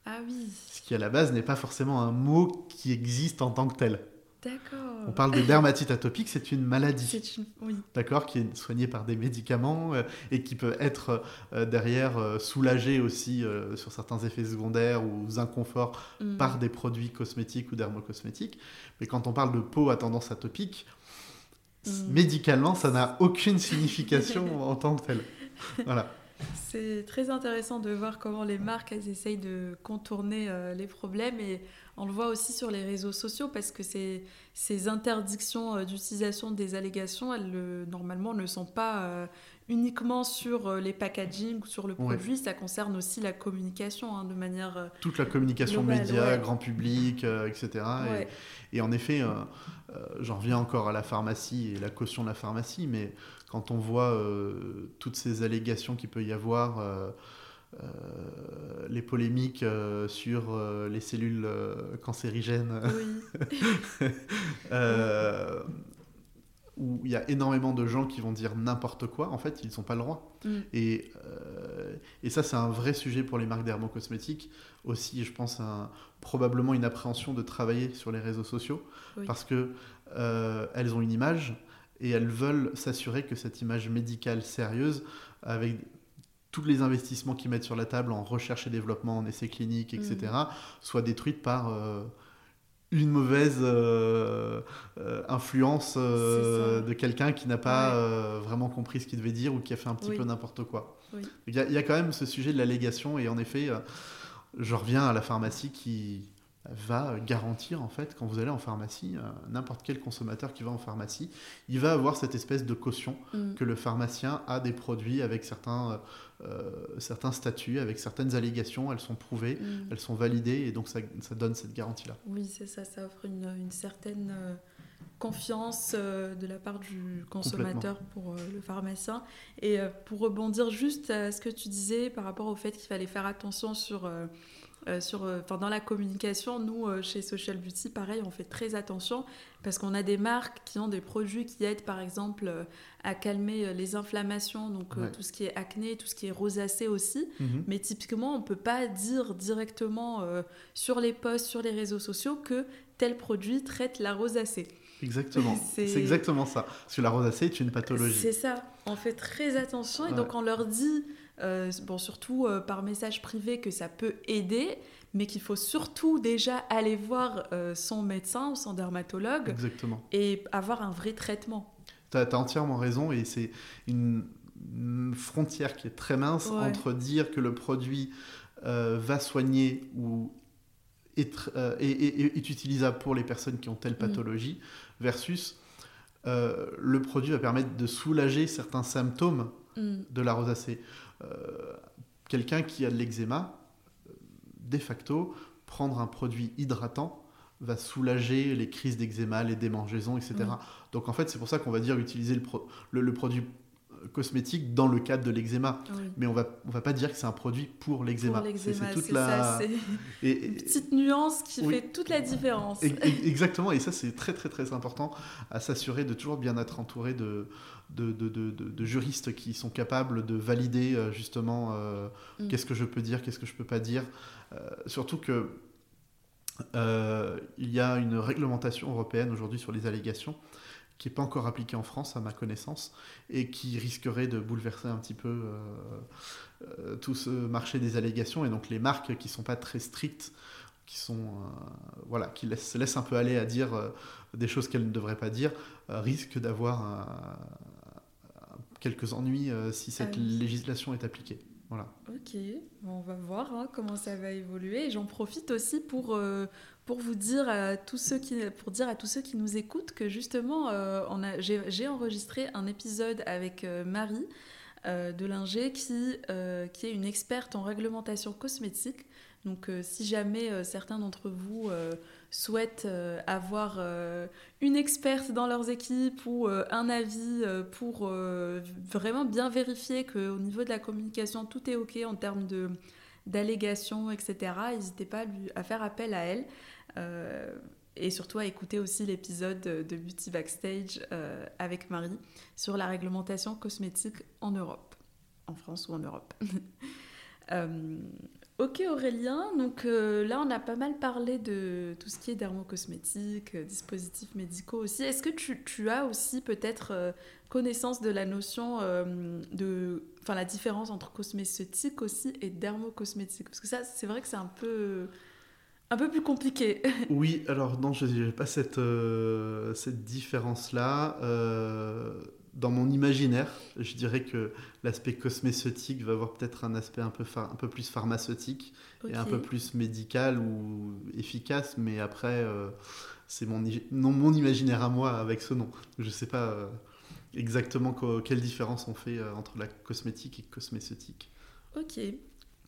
Ah oui. Ce qui à la base n'est pas forcément un mot qui existe en tant que tel. D'accord. On parle de dermatite atopique, c'est une maladie. C'est une... Oui. D'accord, qui est soignée par des médicaments euh, et qui peut être euh, derrière euh, soulagée aussi sur certains effets secondaires ou inconforts mm. par des produits cosmétiques ou dermocosmétiques. Mais quand on parle de peau à tendance atopique, Mm. Médicalement, ça n'a aucune signification en tant que telle. Voilà. C'est très intéressant de voir comment les marques elles essayent de contourner euh, les problèmes et on le voit aussi sur les réseaux sociaux parce que ces, ces interdictions euh, d'utilisation des allégations, elles normalement ne sont pas euh, uniquement sur les packaging ou sur le produit, ça concerne aussi la communication hein, de manière. Toute la communication média, grand public, etc. Et, et, en effet, j'en reviens encore à la pharmacie et la caution de la pharmacie, mais quand on voit euh, toutes ces allégations qu'il peut y avoir, euh, euh, les polémiques sur les cellules cancérigènes, où il y a énormément de gens qui vont dire n'importe quoi, en fait, ils n'ont pas le droit. Mm. Et, et, ça, c'est un vrai sujet pour les marques dermocosmétiques. Aussi, je pense, un, probablement une appréhension de travailler sur les réseaux sociaux, parce que elles ont une image, et elles veulent s'assurer que cette image médicale sérieuse, avec tous les investissements qu'ils mettent sur la table en recherche et développement, en essais cliniques, etc., mm. soit détruite par euh, une mauvaise euh, euh, influence de quelqu'un qui n'a pas vraiment compris ce qu'il devait dire ou qui a fait un petit peu n'importe quoi. Il y, y, a quand même ce sujet de l'allégation et en effet, je reviens à la pharmacie qui va garantir en fait quand vous allez en pharmacie, euh, n'importe quel consommateur qui va en pharmacie, il va avoir cette espèce de caution mm. que le pharmacien a des produits avec certains, euh, euh, certains statuts, avec certaines allégations, elles sont prouvées, mm. elles sont validées et donc ça, ça donne cette garantie-là. Oui, c'est ça, ça offre une, une certaine confiance de la part du consommateur pour le pharmacien. Et pour rebondir juste à ce que tu disais par rapport au fait qu'il fallait faire attention sur sur, dans la communication, nous, chez Social Beauty, pareil, on fait très attention parce qu'on a des marques qui ont des produits qui aident, par exemple, à calmer les inflammations, donc tout ce qui est acné, tout ce qui est rosacée aussi. Mhm. Mais typiquement, on ne peut pas dire directement sur les posts, sur les réseaux sociaux que tel produit traite la rosacée. Exactement, c'est exactement ça. Parce que la rosacée est une pathologie. C'est ça, on fait très attention et donc on leur dit, euh, bon, surtout euh, par message privé, que ça peut aider, mais qu'il faut surtout déjà aller voir euh, son médecin ou son dermatologue Exactement. et avoir un vrai traitement. Tu as, entièrement raison et c'est une, frontière qui est très mince entre dire que le produit va soigner ou est, est, utilisable pour les personnes qui ont telle mm. pathologie, versus le produit va permettre de soulager certains symptômes mm. de la rosacée. Euh, quelqu'un qui a de l'eczéma, euh, de facto, prendre un produit hydratant va soulager les crises d'eczéma, les démangeaisons, etc. Mm. Donc en fait, c'est pour ça qu'on va dire utiliser le, le produit cosmétique dans le cadre de l'eczéma. Mais on va, on va pas dire que c'est un produit pour l'eczéma. C'est toute la une petite nuance qui fait toute la différence. exactement, et ça c'est très très très important à s'assurer de toujours bien être entouré de, de, de, de, juristes qui sont capables de valider euh, justement euh, mm. qu'est-ce que je peux dire, qu'est-ce que je peux pas dire. Euh, surtout que il y a une réglementation européenne aujourd'hui sur les allégations qui n'est pas encore appliqué en France à ma connaissance et qui risquerait de bouleverser un petit peu tout ce marché des allégations et donc les marques qui sont pas très strictes qui sont euh, voilà qui laissent, se laissent un peu aller à dire des choses qu'elles ne devraient pas dire risquent d'avoir quelques ennuis si cette ah législation est appliquée voilà. Ok, on va voir hein, comment ça va évoluer. J'en profite aussi pour, pour vous dire à tous ceux qui, pour dire à tous ceux qui nous écoutent que justement, euh, j'ai enregistré un épisode avec euh, Marie euh, Delinger qui, euh, qui est une experte en réglementation cosmétique. Donc, si jamais certains d'entre vous souhaitent avoir une experte dans leurs équipes ou un avis pour vraiment bien vérifier qu'au niveau de la communication, tout est OK en termes d'allégations, etc., n'hésitez pas à, faire appel à elle. Euh, et surtout à écouter aussi l'épisode de Beauty Backstage euh, avec Marie sur la réglementation cosmétique en Europe, en France ou en Europe. Euh, ok Aurélien, donc là on a pas mal parlé de tout ce qui est dermocosmétique, dispositifs médicaux aussi. Est-ce que tu, tu, as aussi peut-être connaissance de la notion de, enfin la différence entre cosmétique aussi et dermocosmétique? Parce que ça c'est vrai que c'est un peu un peu plus compliqué. oui, alors non, je n'ai pas cette, euh, cette différence-là. Euh, dans mon imaginaire, je dirais que l'aspect cosmétique va avoir peut-être un aspect un peu, un peu plus pharmaceutique et un peu plus médical ou efficace, mais après, euh, c'est mon, non, mon imaginaire à moi avec ce nom. Je ne sais pas exactement quelle différence on fait entre la cosmétique et cosmétique. Ok.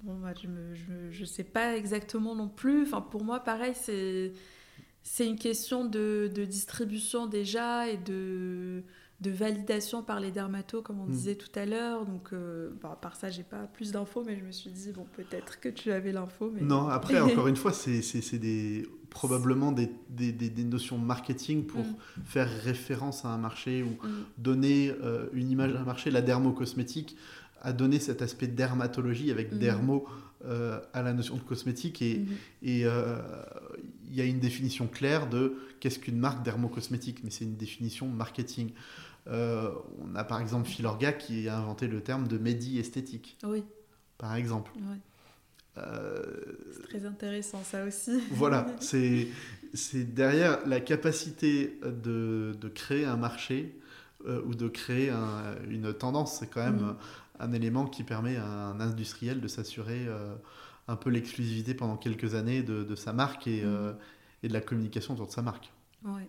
Bon, bah, je ne je, sais pas exactement non plus. Enfin, pour moi, pareil, c'est, c'est une question de, de, distribution déjà et de, de validation par les dermatos, comme on hmm. disait tout à l'heure. Donc, euh, bah, par ça, j'ai pas plus d'infos, mais je me suis dit, bon, peut-être que tu avais l'info. Mais... Non, après, encore une fois, c'est, c'est, des, probablement des, des, des, notions marketing pour hmm. faire référence à un marché ou hmm. donner euh, une image à un marché. La dermo-cosmétique, a donné cet aspect dermatologie avec dermo euh, à la notion de cosmétique et euh, il y a une définition claire de qu'est-ce qu'une marque dermocosmétique, mais c'est une définition marketing. Euh, on a par exemple Philorga qui a inventé le terme de médi esthétique. Oui. Par exemple. c'est très intéressant ça aussi. voilà, c'est derrière la capacité de, de créer un marché ou de créer une tendance, c'est quand même mhm un élément qui permet à un industriel de s'assurer euh, un peu l'exclusivité pendant quelques années de, sa marque et, euh, mm. et, de la communication autour de sa marque. Ouais.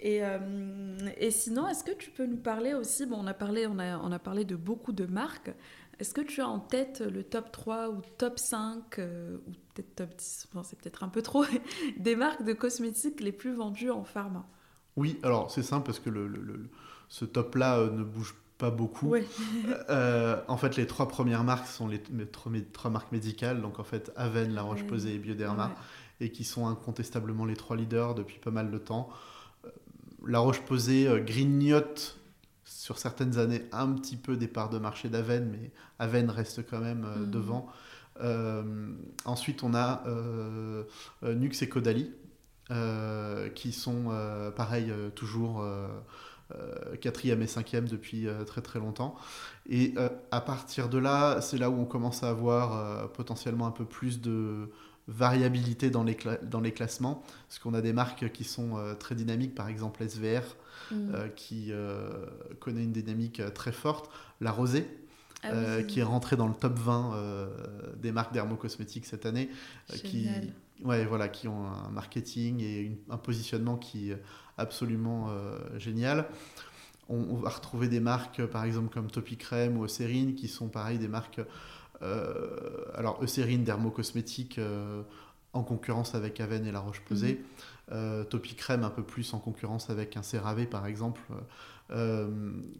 Et, euh, et, sinon, est-ce que tu peux nous parler aussi, bon, on a parlé, on a, on a parlé de beaucoup de marques, est-ce que tu as en tête le top 3 ou top 5, ou peut-être top 10, enfin, c'est peut-être un peu trop, des marques de cosmétiques les plus vendues en pharma? Oui, alors c'est simple parce que le, le, ce top-là ne bouge pas beaucoup. en fait, les trois premières marques sont les, trois, marques médicales, donc en fait Aven, La Roche-Posay et Bioderma, et qui sont incontestablement les trois leaders depuis pas mal de temps. La Roche-Posay grignote sur certaines années un petit peu des parts de marché d'Aven, mais Aven reste quand même mm. devant. Euh, ensuite, on a euh, Nux et Caudalie, euh, qui sont, pareil, toujours quatrième et cinquième depuis très très longtemps. Et à partir de là, c'est là où on commence à avoir potentiellement un peu plus de variabilité dans les, dans les classements, parce qu'on a des marques qui sont très dynamiques, par exemple SVR, mm. qui connaît une dynamique très forte, la Rosée, ah euh, qui est rentré dans le top 20 euh, des marques dermocosmétiques cette année, euh, qui, ouais, voilà, qui ont un marketing et un positionnement qui est absolument génial. On, va retrouver des marques, par exemple, comme Topicrème ou Eucérine, qui sont pareil des marques. Alors, Eucérine, dermocosmétique, en concurrence avec Aven et La Roche-Posay. Mm Topicrème, un peu plus en concurrence avec un CeraVe, par exemple,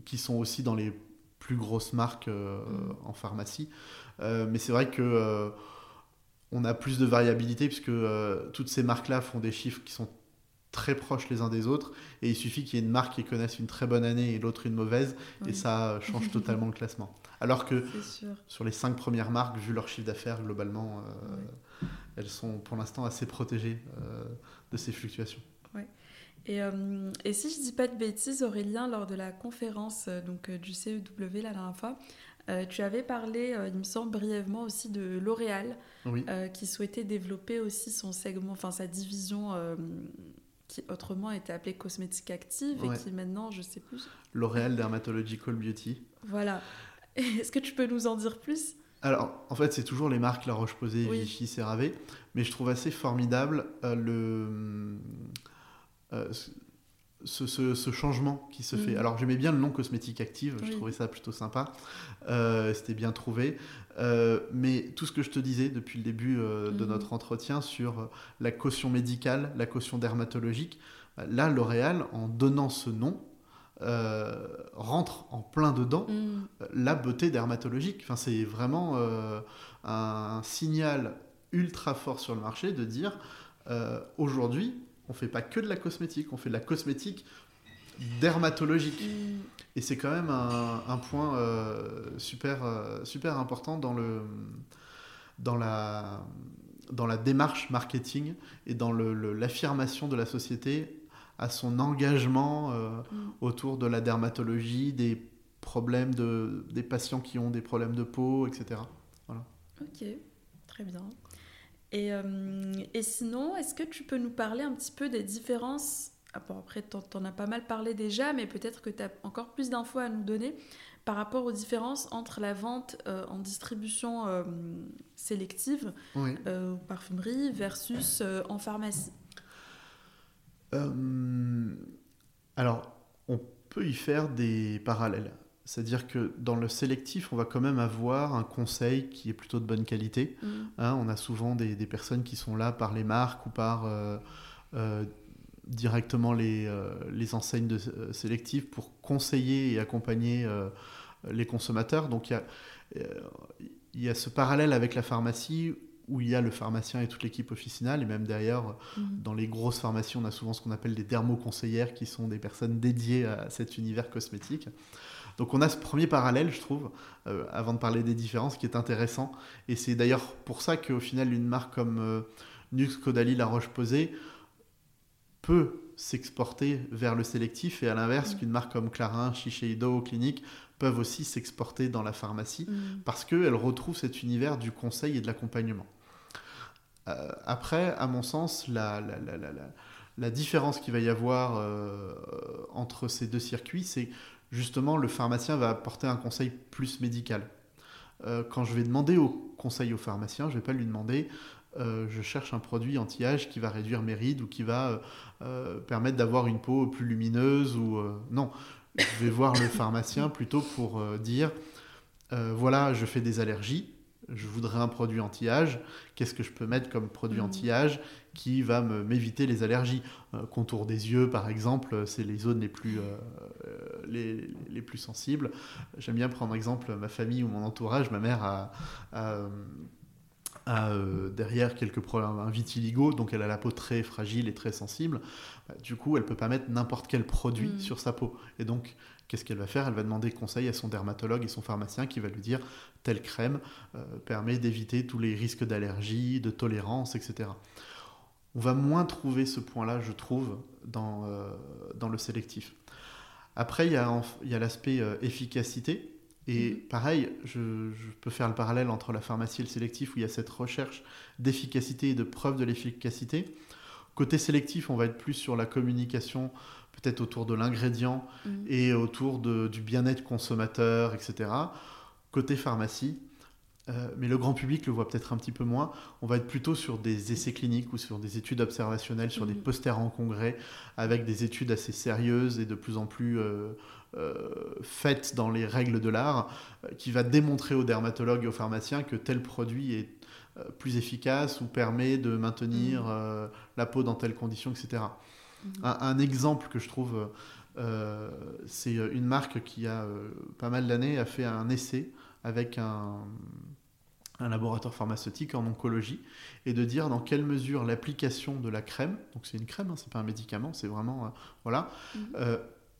qui sont aussi dans les plus grosses marques euh, mm. en pharmacie. Euh, mais c'est vrai que euh, on a plus de variabilité puisque toutes ces marques-là font des chiffres qui sont très proches les uns des autres et il suffit qu'il y ait une marque qui connaisse une très bonne année et l'autre une mauvaise et ça change totalement le classement. Alors que sur les cinq premières marques, vu leur chiffre d'affaires globalement, elles sont pour l'instant assez protégées de ces fluctuations. Euh, et, si je dis pas de bêtises, Aurélien, lors de la conférence euh, donc, euh, du CEW la dernière fois, tu avais parlé, il me semble brièvement aussi de L'Oréal, qui souhaitait développer aussi son segment, enfin sa division qui autrement était appelée cosmétique active et qui maintenant, je sais plus. L'Oréal Dermatological Beauty. Voilà. Est-ce que tu peux nous en dire plus? Alors, en fait, c'est toujours les marques La Roche-Posay, Vichy, CeraVe, mais je trouve assez formidable le euh, ce, changement qui se fait. Mm. Alors j'aimais bien le nom cosmétique active, je trouvais ça plutôt sympa, euh, c'était bien trouvé. Euh, mais tout ce que je te disais depuis le début de mm. notre entretien sur la caution médicale, la caution dermatologique, là L'Oréal, en donnant ce nom, rentre en plein dedans mm. La beauté dermatologique. Enfin, c'est vraiment un signal ultra fort sur le marché de dire aujourd'hui, on fait pas que de la cosmétique, on fait de la cosmétique dermatologique. Mm. Et c'est quand même un, point euh, super, euh, super important dans, le, dans, la, dans la démarche marketing et dans l'affirmation de la société à son engagement euh, mm. autour de la dermatologie, des problèmes de, des patients qui ont des problèmes de peau, etc. Voilà. Ok, très bien. Et, euh, et sinon, est-ce que tu peux nous parler un petit peu des différences ah, Après, tu en, as pas mal parlé déjà, mais peut-être que tu as encore plus d'infos à nous donner par rapport aux différences entre la vente euh, en distribution euh, sélective, oui. parfumerie, versus en pharmacie? alors, on peut y faire des parallèles. C'est-à-dire que dans le sélectif, on va quand même avoir un conseil qui est plutôt de bonne qualité. Mm. Hein, on a souvent des, personnes qui sont là par les marques ou par euh, euh, directement les, euh, les, enseignes de sélectif pour conseiller et accompagner les consommateurs. Donc il y y a ce parallèle avec la pharmacie où il y a le pharmacien et toute l'équipe officinale, et même d'ailleurs, mm. dans les grosses pharmacies, on a souvent ce qu'on appelle des dermoconseillères, qui sont des personnes dédiées à cet univers cosmétique. Donc on a ce premier parallèle, je trouve, euh, avant de parler des différences, qui est intéressant. Et c'est d'ailleurs pour ça qu'au final, une marque comme euh, Nux, Caudalie, La Roche-Posay peut s'exporter vers le sélectif et à l'inverse mm. qu'une marque comme Clarin, Shiseido, Clinique peuvent aussi s'exporter dans la pharmacie mm. parce qu'elles retrouvent cet univers du conseil et de l'accompagnement. Euh, après, à mon sens, la, la, différence qu'il va y avoir entre ces deux circuits, c'est justement, le pharmacien va apporter un conseil plus médical. Euh, quand je vais demander au conseil au pharmacien, je ne vais pas lui demander euh, je cherche un produit anti-âge qui va réduire mes rides ou qui va euh, permettre d'avoir une peau plus lumineuse ou non. Je vais voir le pharmacien plutôt pour dire voilà, je fais des allergies, je voudrais un produit anti-âge, qu'est-ce que je peux mettre comme produit Mhm. anti-âge qui va m'éviter les allergies? Euh, Contour des yeux, par exemple, c'est les zones les plus, euh, euh, les, les plus sensibles. J'aime bien prendre exemple ma famille ou mon entourage. Ma mère a, a, euh, a, euh, derrière quelques problèmes, un vitiligo, donc elle a la peau très fragile et très sensible. Bah, Du coup, elle peut pas mettre n'importe quel produit Mhm. sur sa peau. Et donc, qu'est-ce qu'elle va faire? Elle va demander conseil à son dermatologue et son pharmacien qui va lui dire telle crème euh, permet d'éviter tous les risques d'allergie, de tolérance, etc. On va moins trouver ce point-là, je trouve, dans, euh, dans le sélectif. Après, il y a, en- il y a l'aspect euh, efficacité. Et Mhm. pareil, je, je peux faire le parallèle entre la pharmacie et le sélectif, où il y a cette recherche d'efficacité et de preuve de l'efficacité. Côté sélectif, on va être plus sur la communication, peut-être autour de l'ingrédient Mhm. et autour de- du bien-être consommateur, etc. Côté pharmacie, euh, mais le grand public le voit peut-être un petit peu moins, on va être plutôt sur des essais cliniques ou sur des études observationnelles, sur des Mhm. posters en congrès, avec des études assez sérieuses et de plus en plus euh, euh, faites dans les règles de l'art, qui va démontrer aux dermatologues et aux pharmaciens que tel produit est plus efficace ou permet de maintenir euh, la peau dans telles conditions, etc. Un, un exemple que je trouve, euh, c'est une marque qui a euh, pas mal d'années a fait un essai avec un, un laboratoire pharmaceutique en oncologie et de dire dans quelle mesure l'application de la crème, donc c'est une crème, hein, c'est pas un médicament, c'est vraiment euh, voilà, Mhm. euh,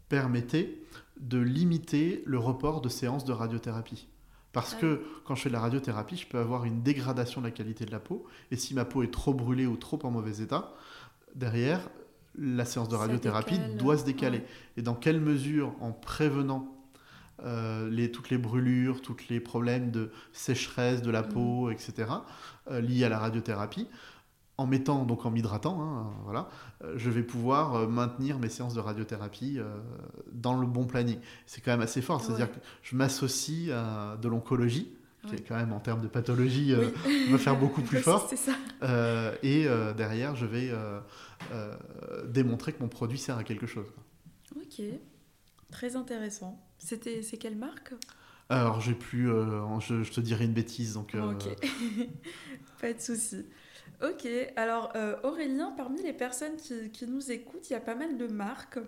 permettait de limiter le report de séances de radiothérapie. Parce Ah que quand je fais de la radiothérapie, je peux avoir une dégradation de la qualité de la peau. Et si ma peau est trop brûlée ou trop en mauvais état, derrière, la séance de radiothérapie doit se décaler. ouais. Et dans quelle mesure, en prévenant euh, les, toutes les brûlures, tous les problèmes de sécheresse de la Mhm. peau, etc., euh, liés à la radiothérapie, en mettant, donc en m'hydratant, hein, voilà, euh, je vais pouvoir maintenir mes séances de radiothérapie dans le bon planning. C'est quand même assez fort, c'est-à-dire que je m'associe à de l'oncologie, qui est quand même en termes de pathologie, Oui. va faire beaucoup plus fort. Ça. et derrière, je vais démontrer que mon produit sert à quelque chose. Ok, très intéressant. C'était, c'est quelle marque? Alors, j'ai plus, euh, je, je te dirais une bêtise, donc. euh, Ok, pas de souci. Ok, alors euh, Aurélien, parmi les personnes qui, qui nous écoutent, il y a pas mal de marques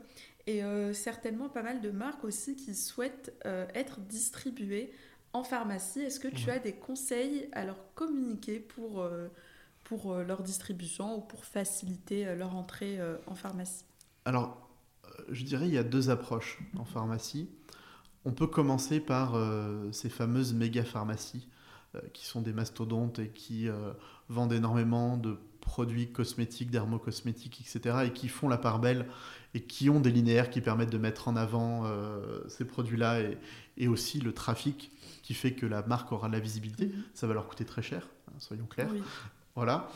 et euh, certainement pas mal de marques aussi qui souhaitent euh, être distribuées en pharmacie. Est-ce que tu Ouais. as des conseils à leur communiquer pour, euh, pour euh, leur distribution ou pour faciliter euh, leur entrée euh, en pharmacie Alors, je dirais il y a deux approches en pharmacie. On peut commencer par euh, ces fameuses méga pharmacies euh, qui sont des mastodontes et qui euh, vendent énormément de produits cosmétiques, dermocosmétiques, etc. et qui font la part belle et qui ont des linéaires qui permettent de mettre en avant ces produits-là et, et aussi le trafic qui fait que la marque aura de la visibilité. Mhm. Ça va leur coûter très cher, hein, soyons clairs. Oui. Voilà.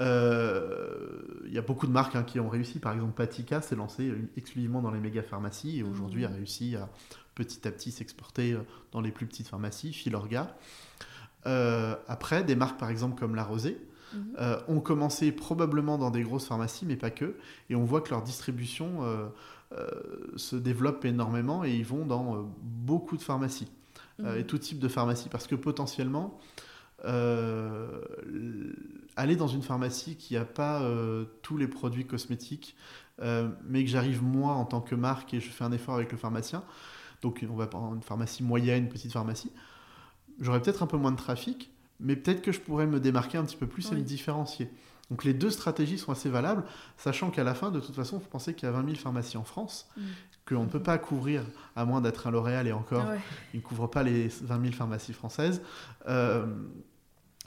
Euh, Il y a beaucoup de marques hein, qui ont réussi. Par exemple, Patika s'est lancé euh, exclusivement dans les méga pharmacies et aujourd'hui Mhm. a réussi à petit à petit s'exporter euh, dans les plus petites pharmacies, Filorga. Euh, après, des marques par exemple comme La Rosée euh, ont commencé probablement dans des grosses pharmacies, mais pas que. Et on voit que leur distribution euh, euh, se développe énormément et ils vont dans euh, beaucoup de pharmacies euh, et tout type de pharmacie parce que potentiellement euh, aller dans une pharmacie qui n'a pas euh, tous les produits cosmétiques euh, mais que j'arrive moi en tant que marque et je fais un effort avec le pharmacien donc on va prendre une pharmacie moyenne, une petite pharmacie j'aurais peut-être un peu moins de trafic mais peut-être que je pourrais me démarquer un petit peu plus et me différencier donc les deux stratégies sont assez valables sachant qu'à la fin de toute façon vous pensez qu'il y a 20 000 pharmacies en France Mhm. qu'on ne peut pas couvrir à moins d'être un L'Oréal et encore Ouais. il ne couvre pas les 20 000 pharmacies françaises. Euh,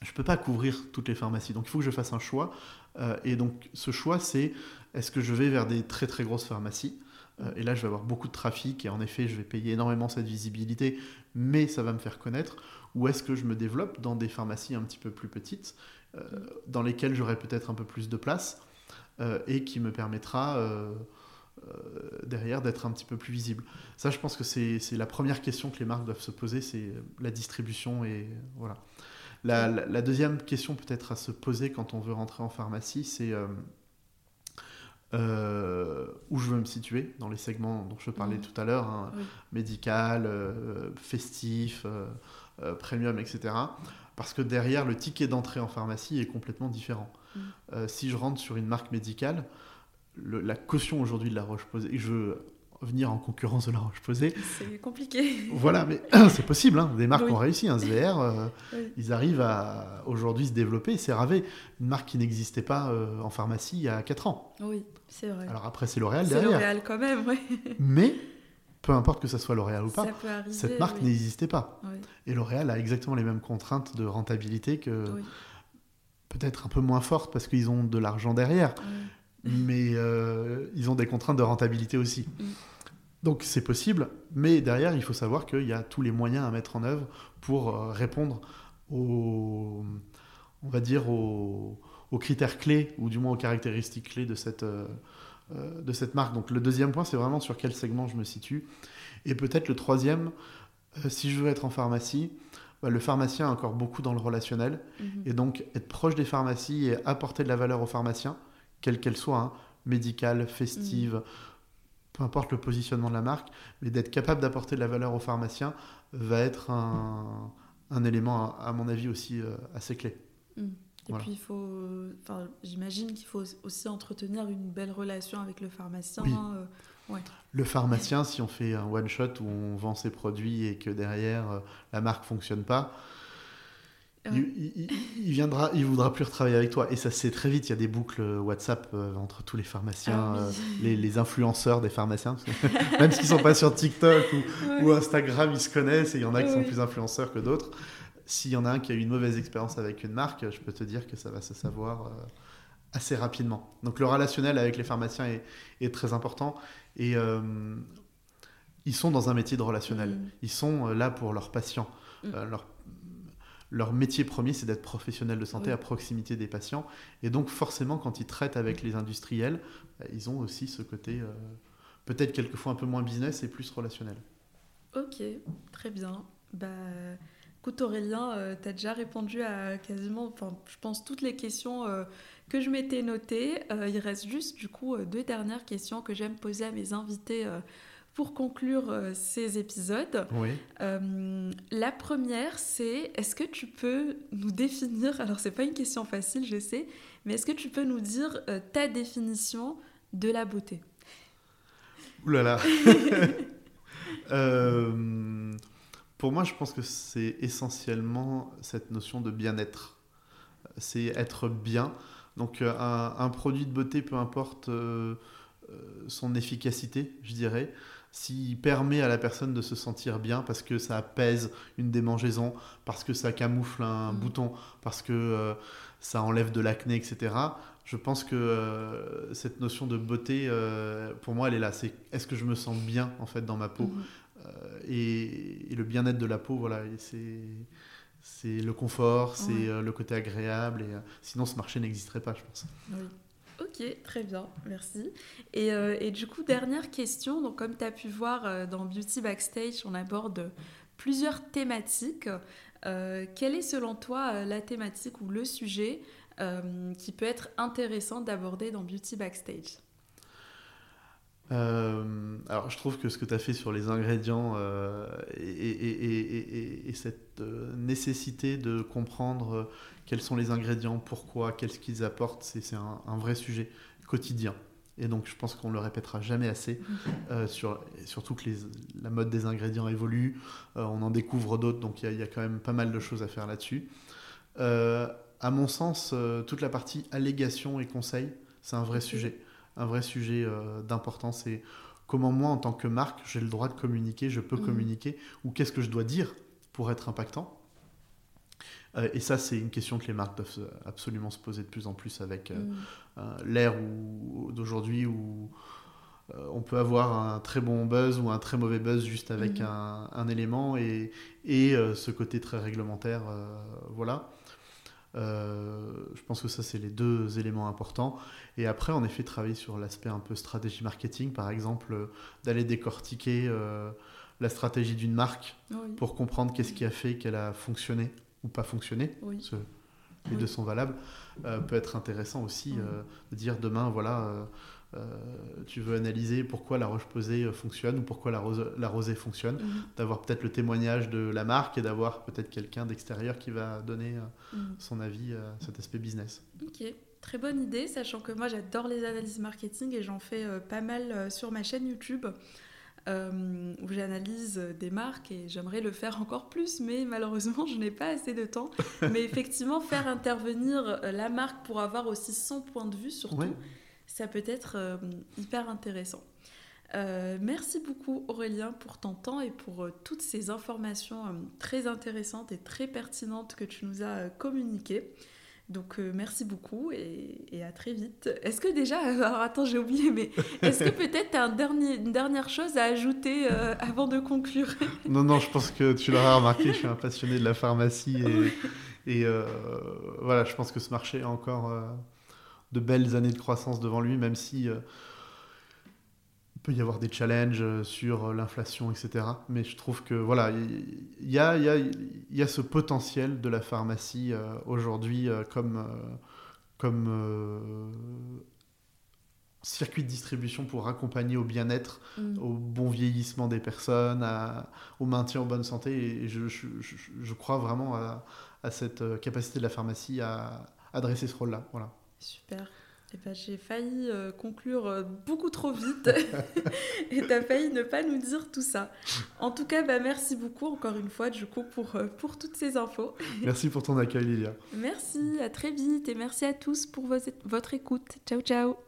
je ne peux pas couvrir toutes les pharmacies. Donc il faut que je fasse un choix. Euh, et donc ce choix, c'est est-ce que je vais vers des très très grosses pharmacies? Euh, Et là, je vais avoir beaucoup de trafic et en effet, je vais payer énormément cette visibilité, mais ça va me faire connaître. Ou est-ce que je me développe dans des pharmacies un petit peu plus petites, euh, dans lesquelles j'aurai peut-être un peu plus de place et qui me permettra... derrière d'être un petit peu plus visible? Ça, je pense que c'est la première question que les marques doivent se poser, c'est la distribution et voilà. La, la- la deuxième question peut-être à se poser quand on veut rentrer en pharmacie, c'est euh, euh, où je veux me situer dans les segments dont je parlais Mhm. tout à l'heure, hein, Oui. médical, euh, festif, premium, etc. Parce que derrière, le ticket d'entrée en pharmacie est complètement différent. Mm. Euh, si je rentre sur une marque médicale, la caution aujourd'hui de la Roche-Posay, je veux venir en concurrence de la Roche-Posay. C'est compliqué. Voilà, mais c'est possible. Hein. Des marques ont réussi. Un hein. SVR, euh, ils arrivent à aujourd'hui se développer. C'est Ravé, une marque qui n'existait pas euh, en pharmacie il y a 4 ans. Oui, c'est vrai. Alors après, c'est L'Oréal derrière. C'est L'Oréal quand même, oui. mais peu importe que ce soit L'Oréal ou pas, cette marque n'existait pas. Et L'Oréal a exactement les mêmes contraintes de rentabilité que peut-être un peu moins fortes parce qu'ils ont de l'argent derrière, mais euh, ils ont des contraintes de rentabilité aussi. Mm. Donc c'est possible, mais derrière, il faut savoir qu'il y a tous les moyens à mettre en œuvre pour euh, répondre aux, on va dire, aux, critères clés, ou du moins aux caractéristiques clés de cette, euh, de cette marque. Donc le deuxième point, c'est vraiment sur quel segment je me situe. Et peut-être le troisième, si je veux être en pharmacie, bah, le pharmacien a encore beaucoup dans le relationnel. Mhm. Et donc être proche des pharmacies et apporter de la valeur aux pharmaciens, quelle qu'elle soit, hein, médicale, festive, mhm. peu importe le positionnement de la marque, mais d'être capable d'apporter de la valeur aux pharmaciens va être un, un élément, à, mon avis, aussi euh, assez clé. Mhm. Et puis, il faut, enfin, j'imagine qu'il faut aussi entretenir une belle relation avec le pharmacien. Euh, le pharmacien, si on fait un one shot où on vend ses produits et que derrière euh, la marque fonctionne pas, il, il, viendra, il voudra plus retravailler avec toi. Et ça c'est très vite. Il y a des boucles WhatsApp euh, entre tous les pharmaciens, ah les, les, influenceurs des pharmaciens, même s'ils sont pas sur TikTok ou, ou, Instagram, ils se connaissent et il y en a qui sont plus influenceurs que d'autres s'il y en a un qui a eu une mauvaise expérience avec une marque, je peux te dire que ça va se savoir euh, assez rapidement. Donc le relationnel avec les pharmaciens est, très important et euh, ils sont dans un métier de relationnel. Mm. Ils sont euh, là pour leurs patients. Mm. Leur, métier premier, c'est d'être professionnel de santé à proximité des patients. Et donc forcément, quand ils traitent avec les industriels, bah, ils ont aussi ce côté peut-être quelquefois un peu moins business et plus relationnel. Ok, très bien. Bah, Écoute Aurélien, euh, tu as déjà répondu à quasiment, enfin, je pense, toutes les questions euh, que je m'étais notées. Euh, il reste juste, du coup, deux dernières questions que j'aime poser à mes invités pour conclure ces épisodes. Oui. la première, c'est est-ce que tu peux nous définir, alors c'est pas une question facile, je sais, mais est-ce que tu peux nous dire ta définition de la beauté? Ouh là là Pour moi, je pense que c'est essentiellement cette notion de bien-être. C'est être bien. Donc euh, un, produit de beauté, peu importe euh, euh, son efficacité, je dirais, s'il permet à la personne de se sentir bien parce que ça apaise une démangeaison, parce que ça camoufle un mmh. bouton, parce que ça enlève de l'acné, etc. Je pense que cette notion de beauté, pour moi, elle est là. C'est est-ce que je me sens bien en fait dans ma peau? Mmh. Euh, et, le bien-être de la peau, voilà, c'est le confort, c'est euh, le côté agréable. Et, euh, sinon, ce marché n'existerait pas, je pense. Oui. Ok, très bien, merci. Et, et, du coup, dernière question. Donc, comme tu as pu voir dans Beauty Backstage, on aborde plusieurs thématiques. quelle est selon toi la thématique ou le sujet qui peut être intéressant d'aborder dans Beauty Backstage? Euh, alors, je trouve que ce que tu as fait sur les ingrédients euh, et, cette euh, nécessité de comprendre quels sont les ingrédients, pourquoi, qu'est-ce qu'ils apportent, c'est un, vrai sujet quotidien. Et donc, je pense qu'on le répétera jamais assez, sur, surtout que les, la mode des ingrédients évolue, on en découvre d'autres, donc il y, a quand même pas mal de choses à faire là-dessus. à mon sens, toute la partie allégation et conseil, c'est un vrai sujet un vrai sujet euh, d'importance. C'est comment moi, en tant que marque, j'ai le droit de communiquer, je peux mmh. communiquer, ou qu'est-ce que je dois dire pour être impactant? Euh, et ça, c'est une question que les marques doivent absolument se poser de plus en plus avec euh, mmh. l'ère d'aujourd'hui où on peut avoir un très bon buzz ou un très mauvais buzz juste avec mmh. un, un, élément et, et ce côté très réglementaire. voilà. Euh, je pense que ça, c'est les deux éléments importants. Et après, en effet, travailler sur l'aspect un peu stratégie marketing, par exemple, euh, d'aller décortiquer euh, la stratégie d'une marque pour comprendre qu'est-ce qui a fait qu'elle a fonctionné ou pas fonctionné. les deux sont valables. peut être intéressant aussi de dire demain, voilà, tu veux analyser pourquoi la roche posée fonctionne ou pourquoi la, rose, la rosée fonctionne, mhm. d'avoir peut-être le témoignage de la marque et d'avoir peut-être quelqu'un d'extérieur qui va donner mhm. son avis à cet aspect business. Ok, très bonne idée, sachant que moi j'adore les analyses marketing et j'en fais pas mal sur ma chaîne YouTube. Euh, où j'analyse des marques et j'aimerais le faire encore plus, mais malheureusement, je n'ai pas assez de temps. mais effectivement, faire intervenir euh, la marque pour avoir aussi son point de vue, surtout, ça peut être euh, hyper intéressant. merci beaucoup Aurélien pour ton temps et pour toutes ces informations très intéressantes et très pertinentes que tu nous as communiquées. Donc euh, merci beaucoup et, à très vite. Est-ce que déjà, alors attends j'ai oublié, mais est-ce que peut-être tu as un dernier, une dernière chose à ajouter euh, avant de conclure? Non, non, je pense que tu l'auras remarqué, je suis un passionné de la pharmacie et, et euh, voilà, je pense que ce marché a encore de belles années de croissance devant lui, même si peut y avoir des challenges euh, sur euh, l'inflation, etc. Mais je trouve que voilà, il y a, y, a, y a, ce potentiel de la pharmacie euh, aujourd'hui comme, comme circuit de distribution pour accompagner au bien-être, mm. au bon vieillissement des personnes, au maintien en bonne santé. Et je, je, je, crois vraiment à, à, cette capacité de la pharmacie à adresser ce rôle-là. Voilà. Super. Eh ben, j'ai failli euh, conclure euh, beaucoup trop vite et tu as failli ne pas nous dire tout ça. En tout cas, bah, merci beaucoup encore une fois du coup pour, euh, pour toutes ces infos. Merci pour ton accueil Lilia. Merci, à très vite et merci à tous pour votre écoute. Ciao ciao